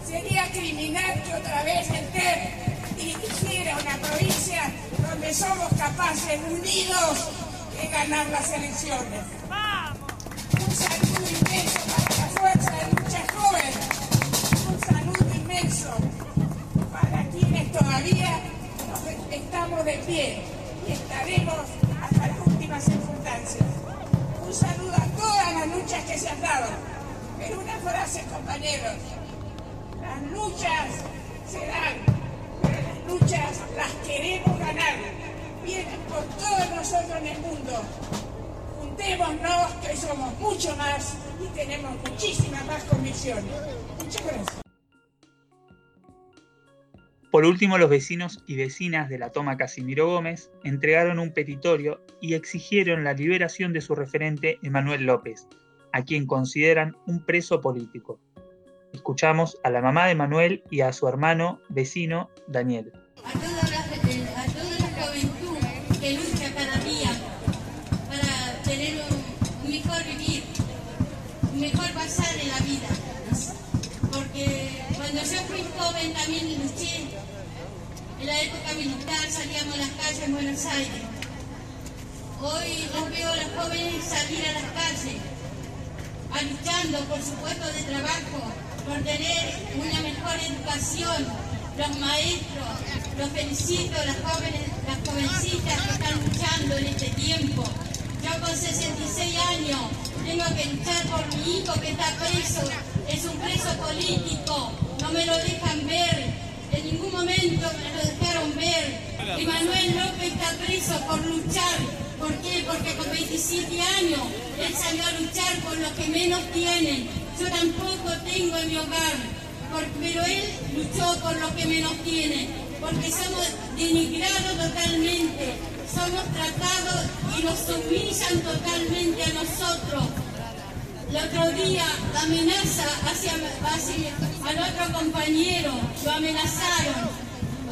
sería criminal que otra vez el TEP dirigiera una provincia donde somos capaces, unidos, de ganar las elecciones. Estamos de pie y estaremos hasta las últimas circunstancias. Un saludo a todas las luchas que se han dado. Pero una frase, compañeros. Las luchas se dan, pero las luchas las queremos ganar. Vienen por todos nosotros en el mundo. Juntémonos, que somos mucho más y tenemos muchísimas más convicciones. Muchas gracias. Por último, los vecinos y vecinas de la toma Casimiro Gómez entregaron un petitorio y exigieron la liberación de su referente Emanuel López, a quien consideran un preso político. Escuchamos a la mamá de Manuel y a su hermano vecino Daniel. Militar salíamos a las calles en Buenos Aires. Hoy los veo a los jóvenes salir a las calles, a luchando por su puesto de trabajo, por tener una mejor educación, los maestros, los felicito, las jóvenes, las jovencitas que están luchando en este tiempo. Yo con 66 años tengo que luchar por mi hijo que está preso, es un preso político, no me lo dejan ver, en ningún momento me lo dejaron ver. Emanuel López está preso por luchar. ¿Por qué? Porque con 27 años él salió a luchar por los que menos tienen. Yo tampoco tengo en mi hogar, pero él luchó por los que menos tienen. Porque somos denigrados totalmente, somos tratados y nos humillan totalmente a nosotros. El otro día la amenaza hacia, hacia al otro compañero, lo amenazaron.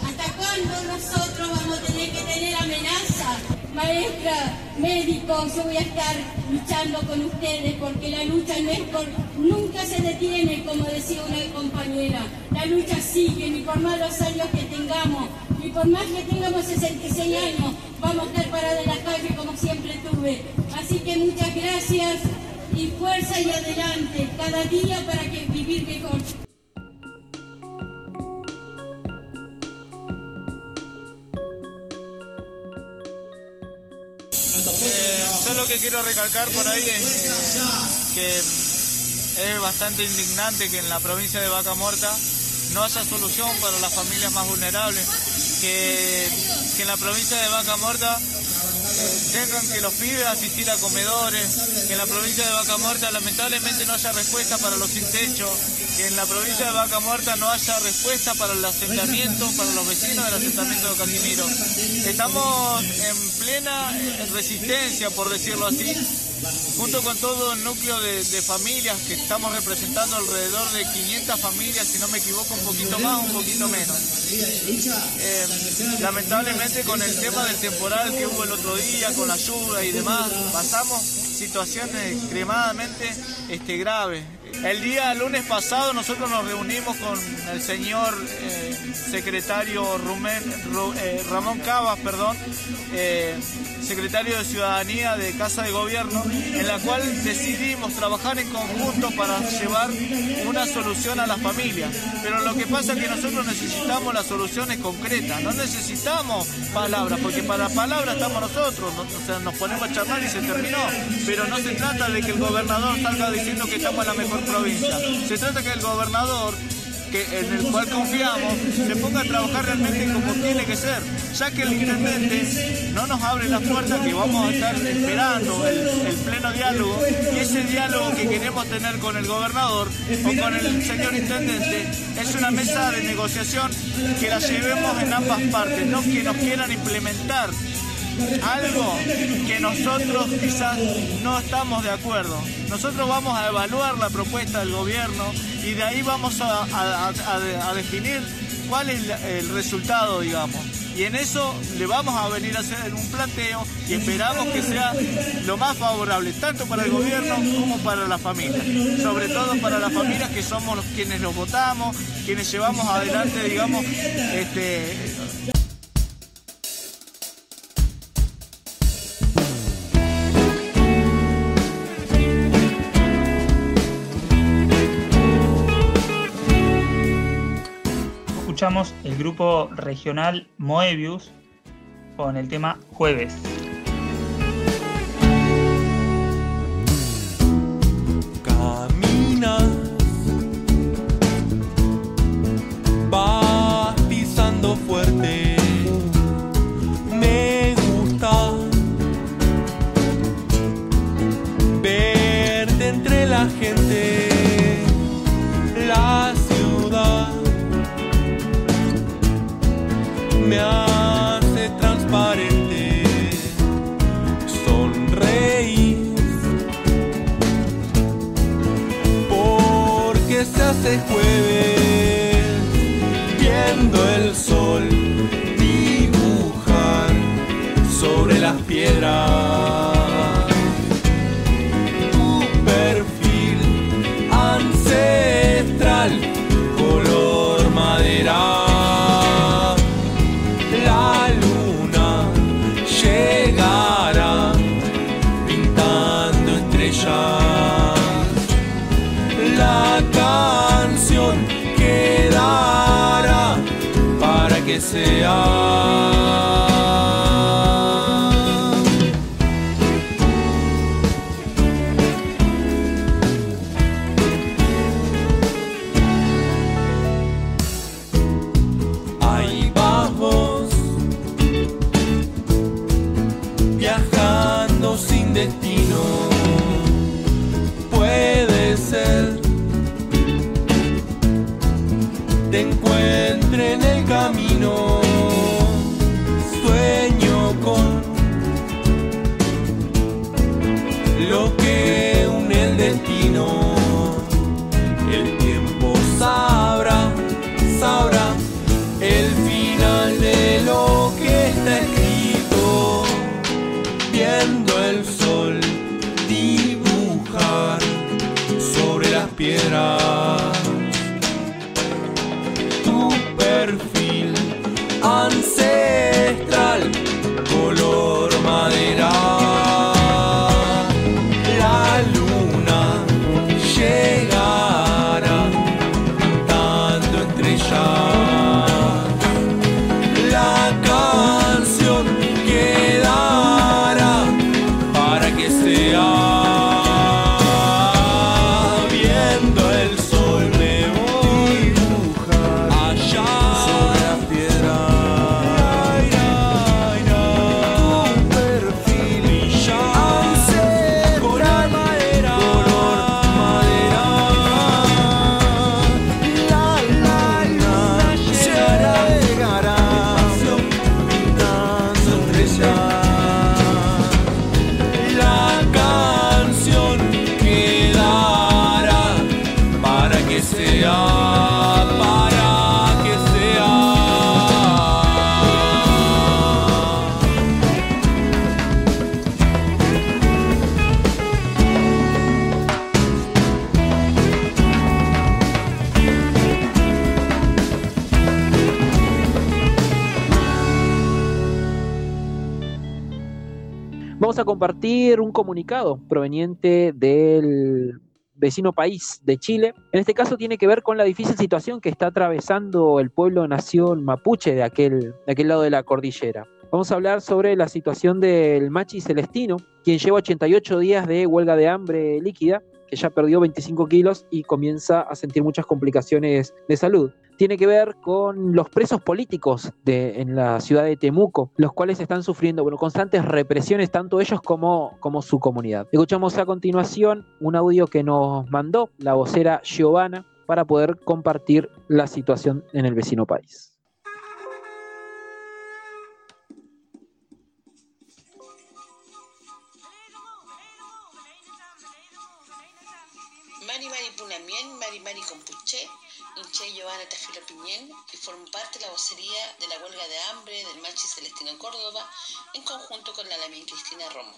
¿Hasta cuándo nosotros vamos a tener que tener amenaza? Maestra, médicos, yo voy a estar luchando con ustedes porque la lucha no es por, nunca se detiene, como decía una compañera. La lucha sigue, ni por más los años que tengamos, ni por más que tengamos 66 años, vamos a estar parados en la calle como siempre tuve. Así que muchas gracias y fuerza y adelante, cada día para que vivir mejor. Quiero recalcar por ahí que es bastante indignante que en la provincia de Vaca Muerta no haya solución para las familias más vulnerables, que, en la provincia de Vaca Muerta eh, tengan que los pibes asistir a comedores, que en la provincia de Vaca Muerta lamentablemente no haya respuesta para los sin techo, que en la provincia de Vaca Muerta no haya respuesta para el asentamiento, para los vecinos del asentamiento de Casimiro. Estamos en plena resistencia, por decirlo así, junto con todo el núcleo de, familias que estamos representando alrededor de 500 familias, si no me equivoco, un poquito más, un poquito menos. Eh, lamentablemente con el tema del temporal que hubo el otro día, con la lluvia y demás, pasamos situaciones extremadamente este, graves. El día lunes pasado nosotros nos reunimos con el señor eh, secretario eh, Ramón Cavas, perdón, secretario de Ciudadanía de Casa de Gobierno, en la cual decidimos trabajar en conjunto para llevar una solución a las familias. Pero lo que pasa es que nosotros necesitamos las soluciones concretas, no necesitamos palabras, porque para palabras estamos nosotros, no- o sea, nos ponemos a charlar y se terminó. Pero no se trata de que el gobernador salga diciendo que estamos en la mejor provincia. Se trata que el gobernador que, en el cual confiamos se ponga a trabajar realmente como tiene que ser, ya que el intendente no nos abre las puertas que vamos a estar esperando el, el pleno diálogo y ese diálogo que queremos tener con el gobernador o con el señor intendente es una mesa de negociación que la llevemos en ambas partes, no que nos quieran implementar algo que nosotros quizás no estamos de acuerdo. Nosotros vamos a evaluar la propuesta del gobierno y de ahí vamos a, definir cuál es el resultado, digamos. Y en eso le vamos a venir a hacer un planteo y esperamos que sea lo más favorable, tanto para el gobierno como para la familia. Sobre todo para las familias que somos quienes los votamos, quienes llevamos adelante, digamos, este, El grupo regional Moebius con el tema Jueves. Caminas, vas pisando fuerte. Me gusta verte entre la gente, me hace transparente. Sonreís porque se hace jueves viendo el sol dibujar sobre las piedras. Tu perfil ancestral color madera un comunicado proveniente del vecino país de Chile. En este caso tiene que ver con la difícil situación que está atravesando el pueblo nación mapuche de aquel, de aquel lado de la cordillera. Vamos a hablar sobre la situación del Machi Celestino, quien lleva 88 días de huelga de hambre líquida, que ya perdió 25 kilos y comienza a sentir muchas complicaciones de salud. Tiene que ver con los presos políticos de, en la ciudad de Temuco, los cuales están sufriendo bueno, constantes represiones, tanto ellos como, como su comunidad. Escuchamos a continuación un audio que nos mandó la vocera Giovanna para poder compartir la situación en el vecino país. Giovanna Tafilo Piñén y formo parte de la vocería de la huelga de hambre del Machi Celestino Córdoba en conjunto con la Lamien Cristina Romo.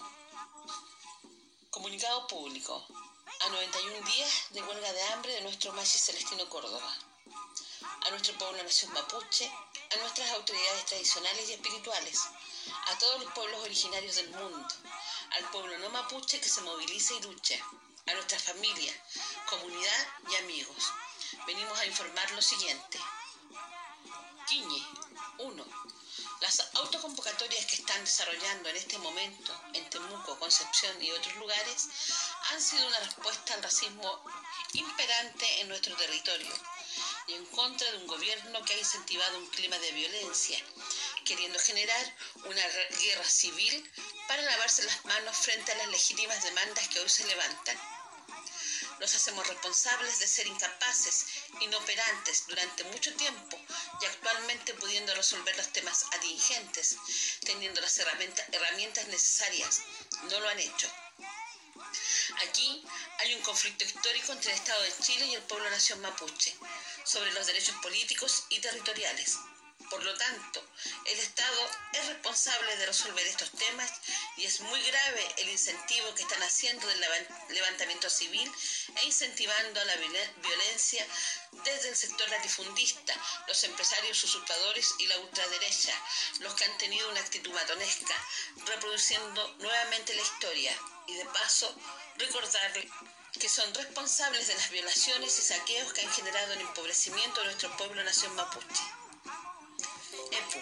Comunicado público. A 91 días de huelga de hambre de nuestro Machi Celestino Córdoba. A nuestro pueblo nación mapuche, a nuestras autoridades tradicionales y espirituales, a todos los pueblos originarios del mundo, al pueblo no mapuche que se movilice y luche, a nuestra familia, comunidad y amigos. Venimos a informar lo siguiente. Quiñe, 1. Las autoconvocatorias que están desarrollando en este momento en Temuco, Concepción y otros lugares han sido una respuesta al racismo imperante en nuestro territorio y en contra de un gobierno que ha incentivado un clima de violencia, queriendo generar una guerra civil para lavarse las manos frente a las legítimas demandas que hoy se levantan. Nos hacemos responsables de ser incapaces, inoperantes durante mucho tiempo y actualmente pudiendo resolver los temas atingentes, teniendo las herramientas, herramientas necesarias. No lo han hecho. Aquí hay un conflicto histórico entre el Estado de Chile y el pueblo nación mapuche sobre los derechos políticos y territoriales. Por lo tanto, el Estado es responsable de resolver estos temas y es muy grave el incentivo que están haciendo del levantamiento civil e incentivando a la violencia desde el sector latifundista, los empresarios usurpadores y la ultraderecha, los que han tenido una actitud matonesca, reproduciendo nuevamente la historia y de paso recordarle que son responsables de las violaciones y saqueos que han generado el empobrecimiento de nuestro pueblo nación mapuche. EPU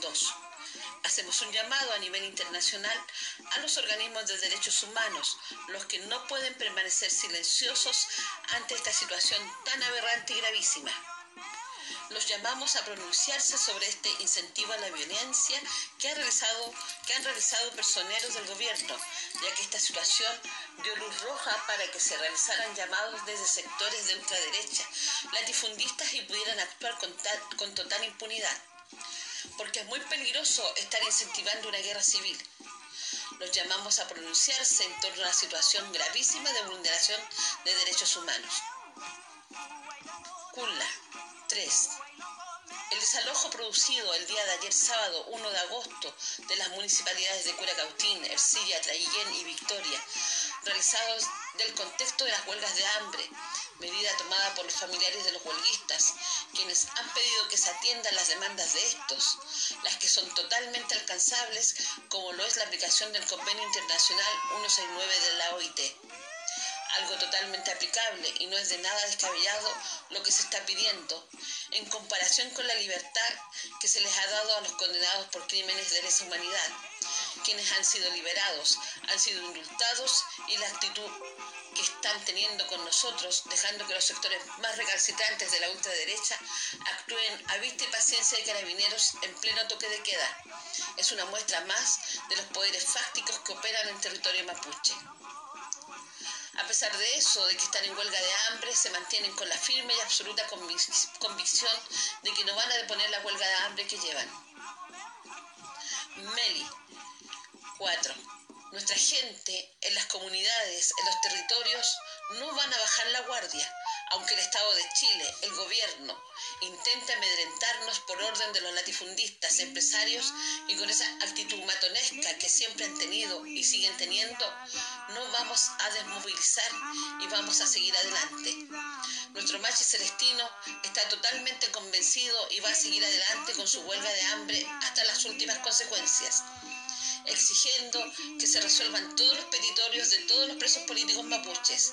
2. Hacemos un llamado a nivel internacional a los organismos de derechos humanos, los que no pueden permanecer silenciosos ante esta situación tan aberrante y gravísima. los llamamos a pronunciarse sobre este incentivo a la violencia que, realizado, que han realizado personeros del gobierno, ya que esta situación dio luz roja para que se realizaran llamados desde sectores de ultraderecha, latifundistas y pudieran actuar con, con total impunidad. Porque es muy peligroso estar incentivando una guerra civil. Los llamamos a pronunciarse en torno a una situación gravísima de vulneración de derechos humanos. Cula 3. El desalojo producido el día de ayer sábado 1 de agosto de las municipalidades de Curacautín, Ercilla, Traillén y Victoria, realizados del contexto de las huelgas de hambre, medida tomada por los familiares de los huelguistas, quienes han pedido que se atiendan las demandas de estos, las que son totalmente alcanzables, como lo es la aplicación del Convenio Internacional 169 de la OIT algo totalmente aplicable y no es de nada descabellado lo que se está pidiendo en comparación con la libertad que se les ha dado a los condenados por crímenes de lesa humanidad, quienes han sido liberados, han sido indultados y la actitud que están teniendo con nosotros, dejando que los sectores más recalcitrantes de la ultraderecha actúen a vista y paciencia de carabineros en pleno toque de queda. Es una muestra más de los poderes fácticos que operan en territorio mapuche. A pesar de eso, de que están en huelga de hambre, se mantienen con la firme y absoluta convic- convicción de que no van a deponer la huelga de hambre que llevan. Meli 4. Nuestra gente en las comunidades, en los territorios, no van a bajar la guardia, aunque el Estado de Chile, el gobierno, intente amedrentarnos por orden de los latifundistas, empresarios y con esa actitud matonesca que siempre han tenido y siguen teniendo, no vamos a desmovilizar y vamos a seguir adelante. Nuestro machi celestino está totalmente convencido y va a seguir adelante con su huelga de hambre hasta las últimas consecuencias exigiendo que se resuelvan todos los petitorios de todos los presos políticos mapuches.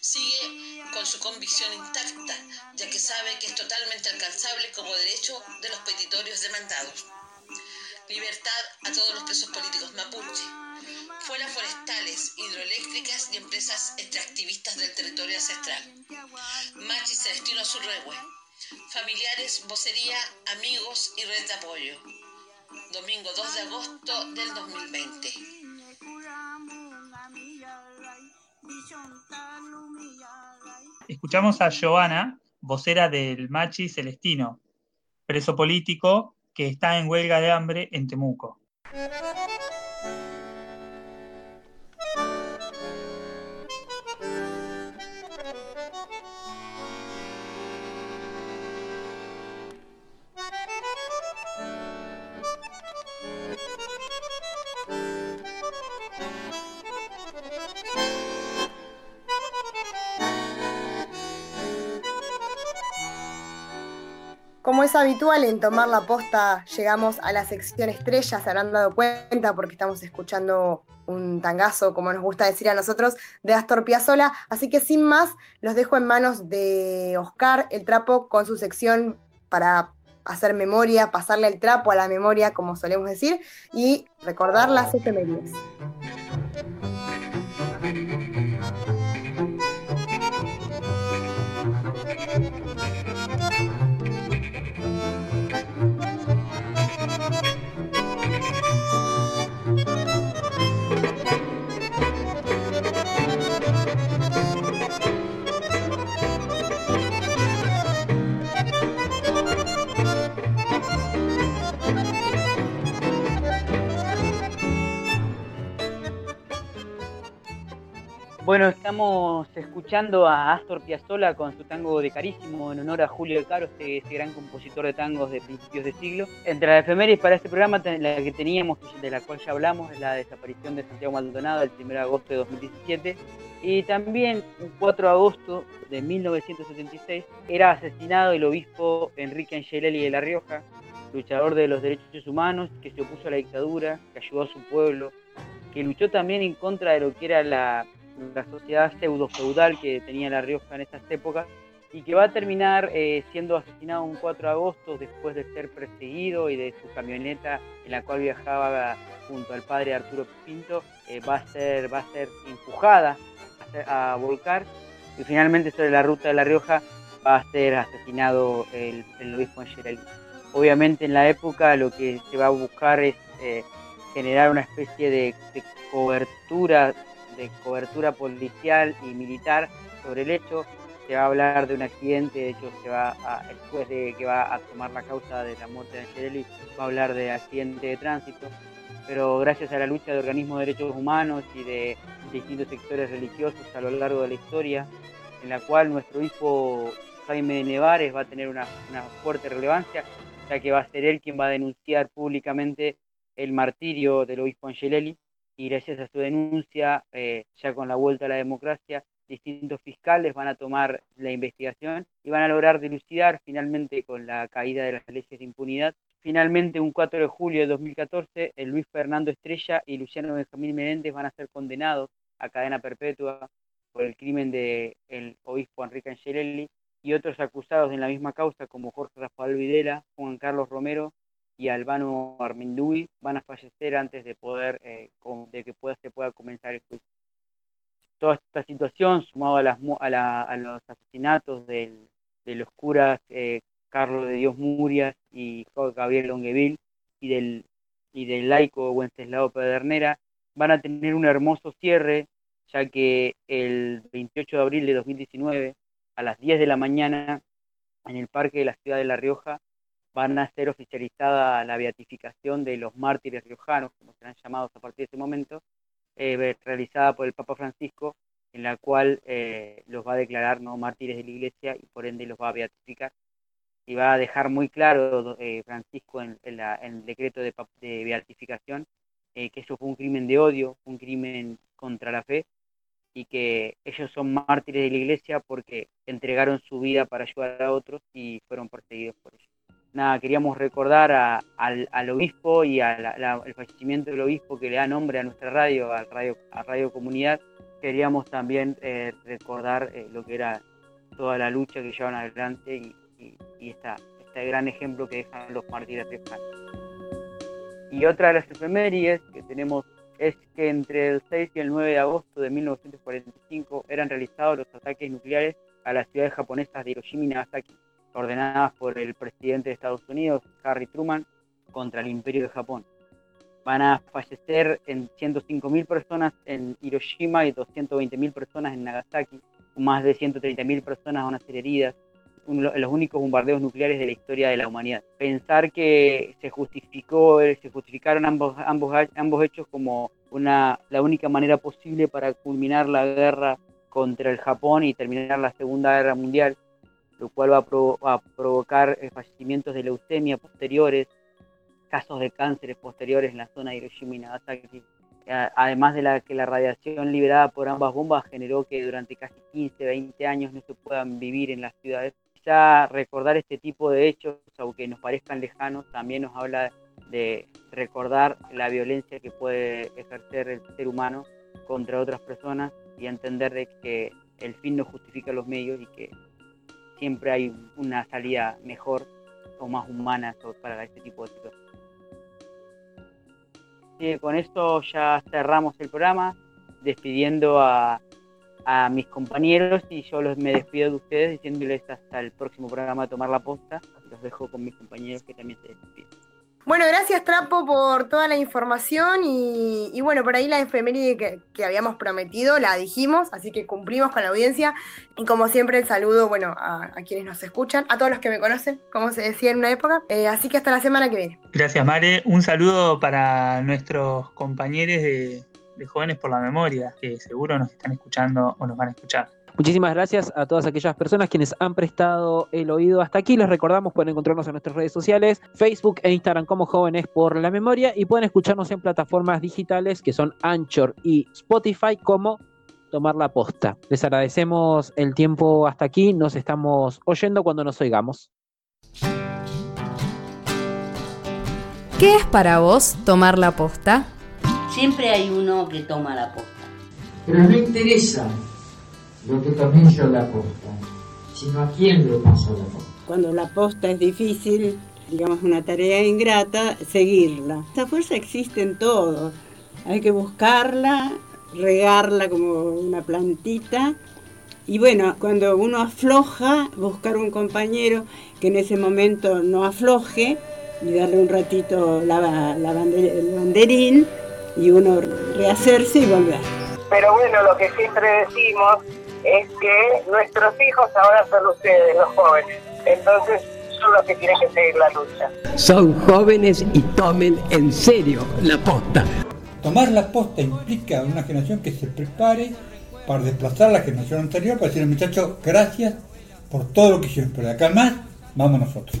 Sigue con su convicción intacta, ya que sabe que es totalmente alcanzable como derecho de los petitorios demandados. Libertad a todos los presos políticos mapuche. Fuera forestales, hidroeléctricas y empresas extractivistas del territorio ancestral. Machi Celestino Azurrehue. Familiares, vocería, amigos y red de apoyo domingo 2 de agosto del 2020. Escuchamos a Giovanna, vocera del Machi Celestino, preso político que está en huelga de hambre en Temuco. Como es habitual en tomar la posta, llegamos a la sección estrella, se habrán dado cuenta porque estamos escuchando un tangazo, como nos gusta decir a nosotros, de Astor Piazzolla. Así que sin más, los dejo en manos de Oscar el Trapo con su sección para hacer memoria, pasarle el trapo a la memoria, como solemos decir, y recordar las efemérides. Bueno, estamos escuchando a Astor Piazzolla con su tango de Carísimo en honor a Julio Caro, este, este gran compositor de tangos de principios de siglo. Entre las efemérides para este programa, la que teníamos, de la cual ya hablamos, es la desaparición de Santiago Maldonado el 1 de agosto de 2017. Y también, un 4 de agosto de 1976, era asesinado el obispo Enrique Angelelli de La Rioja, luchador de los derechos humanos, que se opuso a la dictadura, que ayudó a su pueblo, que luchó también en contra de lo que era la, la sociedad pseudo-feudal que tenía La Rioja en estas épocas, y que va a terminar eh, siendo asesinado un 4 de agosto después de ser perseguido y de su camioneta en la cual viajaba junto al padre Arturo Pinto, eh, va, a ser, va a ser empujada a, volcar y finalmente sobre la ruta de La Rioja va a ser asesinado el, el obispo Angelelli. Obviamente en la época lo que se va a buscar es eh, generar una especie de cobertura, de cobertura policial y militar sobre el hecho. Se va a hablar de un accidente, de hecho se va a, el juez de, que va a tomar la causa de la muerte de Angelelli va a hablar de accidente de tránsito, pero gracias a la lucha de organismos de derechos humanos y de distintos sectores religiosos a lo largo de la historia, en la cual nuestro hijo Jaime Nevares va a tener una, una fuerte relevancia, ya que va a ser él quien va a denunciar públicamente el martirio del obispo Angelelli y gracias a su denuncia, eh, ya con la vuelta a la democracia, distintos fiscales van a tomar la investigación y van a lograr dilucidar finalmente con la caída de las leyes de impunidad. Finalmente, un 4 de julio de 2014, el Luis Fernando Estrella y Luciano Benjamín Menéndez van a ser condenados a cadena perpetua por el crimen del el obispo Enrique Angelelli y otros acusados en la misma causa como Jorge Rafael Videla, Juan Carlos Romero y Albano Armindui van a fallecer antes de poder eh, con, de que pueda, se pueda comenzar el juicio. Toda esta situación, sumado a, las, a, la, a los asesinatos del, de los curas eh, Carlos de Dios Murias y Gabriel Longueville y del, y del laico Wenceslao Pedernera, van a tener un hermoso cierre, ya que el 28 de abril de 2019, a las 10 de la mañana, en el Parque de la Ciudad de La Rioja, van a ser oficializada la beatificación de los mártires riojanos, como serán llamados a partir de ese momento, eh, realizada por el Papa Francisco, en la cual eh, los va a declarar no mártires de la Iglesia y por ende los va a beatificar. Y va a dejar muy claro eh, Francisco en, el decreto de, beatificación que eso fue un crimen de odio, un crimen contra la fe, y que ellos son mártires de la Iglesia porque entregaron su vida para ayudar a otros y fueron perseguidos por ellos nada, queríamos recordar al, obispo y al fallecimiento del obispo que le da nombre a nuestra radio, a Radio, Comunidad. Queríamos también eh, recordar eh, lo que era toda la lucha que llevan adelante y, este gran ejemplo que dejan los mártires riojanos. Y otra de las efemérides que tenemos es que entre el 6 y el 9 de agosto de 1945 eran realizados los ataques nucleares a las ciudades japonesas de Hiroshima y Nagasaki ordenadas por el presidente de Estados Unidos, Harry Truman, contra el imperio de Japón. Van a fallecer en 105.000 personas en Hiroshima y 220.000 personas en Nagasaki. Más de 130.000 personas van a ser heridas. Uno los únicos bombardeos nucleares de la historia de la humanidad. Pensar que se justificó, se justificaron ambos, ambos, ambos hechos como una, la única manera posible para culminar la guerra contra el Japón y terminar la Segunda Guerra Mundial lo cual va a, provo a provocar eh, fallecimientos de leucemia posteriores, casos de cánceres posteriores en la zona de Hiroshima y Nagasaki. Además de la que la radiación liberada por ambas bombas generó que durante casi 15, 20 años no se puedan vivir en las ciudades. Ya recordar este tipo de hechos, aunque nos parezcan lejanos, también nos habla de recordar la violencia que puede ejercer el ser humano contra otras personas y entender de que el fin no justifica los medios y que siempre hay una salida mejor o más humana para este tipo de situaciones. Y con esto ya cerramos el programa, despidiendo a, mis compañeros y yo los me despido de ustedes diciéndoles hasta el próximo programa Tomar la Posta. Los dejo con mis compañeros que también se despiden. Bueno, gracias Trapo por toda la información y, bueno, por ahí la efeméride que, habíamos prometido la dijimos, así que cumplimos con la audiencia y como siempre el saludo, bueno, a, quienes nos escuchan, a todos los que me conocen, como se decía en una época, eh, así que hasta la semana que viene. Gracias Mare, un saludo para nuestros compañeros de Jóvenes por la Memoria, que seguro nos están escuchando o nos van a escuchar. Muchísimas gracias a todas aquellas personas quienes han prestado el oído hasta aquí. Les recordamos, pueden encontrarnos en nuestras redes sociales, Facebook e Instagram como Jóvenes por la Memoria y pueden escucharnos en plataformas digitales que son Anchor y Spotify como Tomar la Posta. Les agradecemos el tiempo hasta aquí. Nos estamos oyendo cuando nos oigamos. ¿Qué es para vos tomar la posta? Siempre hay uno que toma la posta. Pero no interesa lo que tomé yo la posta, sino a quién le paso la posta. Cuando la posta es difícil, digamos una tarea ingrata, seguirla. Esa fuerza existe en todo. Hay que buscarla, regarla como una plantita Y bueno, cuando uno afloja, buscar un compañero que en ese momento no afloje y darle un ratito la, la bander- el banderín y uno rehacerse y volver. Pero bueno, lo que siempre decimos es que nuestros hijos ahora son ustedes, los jóvenes. Entonces son los que tienen que seguir la lucha. Son jóvenes y tomen en serio la posta. Tomar la posta implica una generación que se prepare para desplazar a la generación anterior, para decirle, muchachos, gracias por todo lo que hicieron, pero de acá en más, vamos nosotros.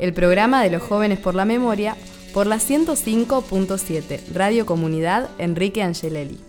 El programa de los jóvenes por la memoria por la 105.7 Radio Comunidad Enrique Angelelli.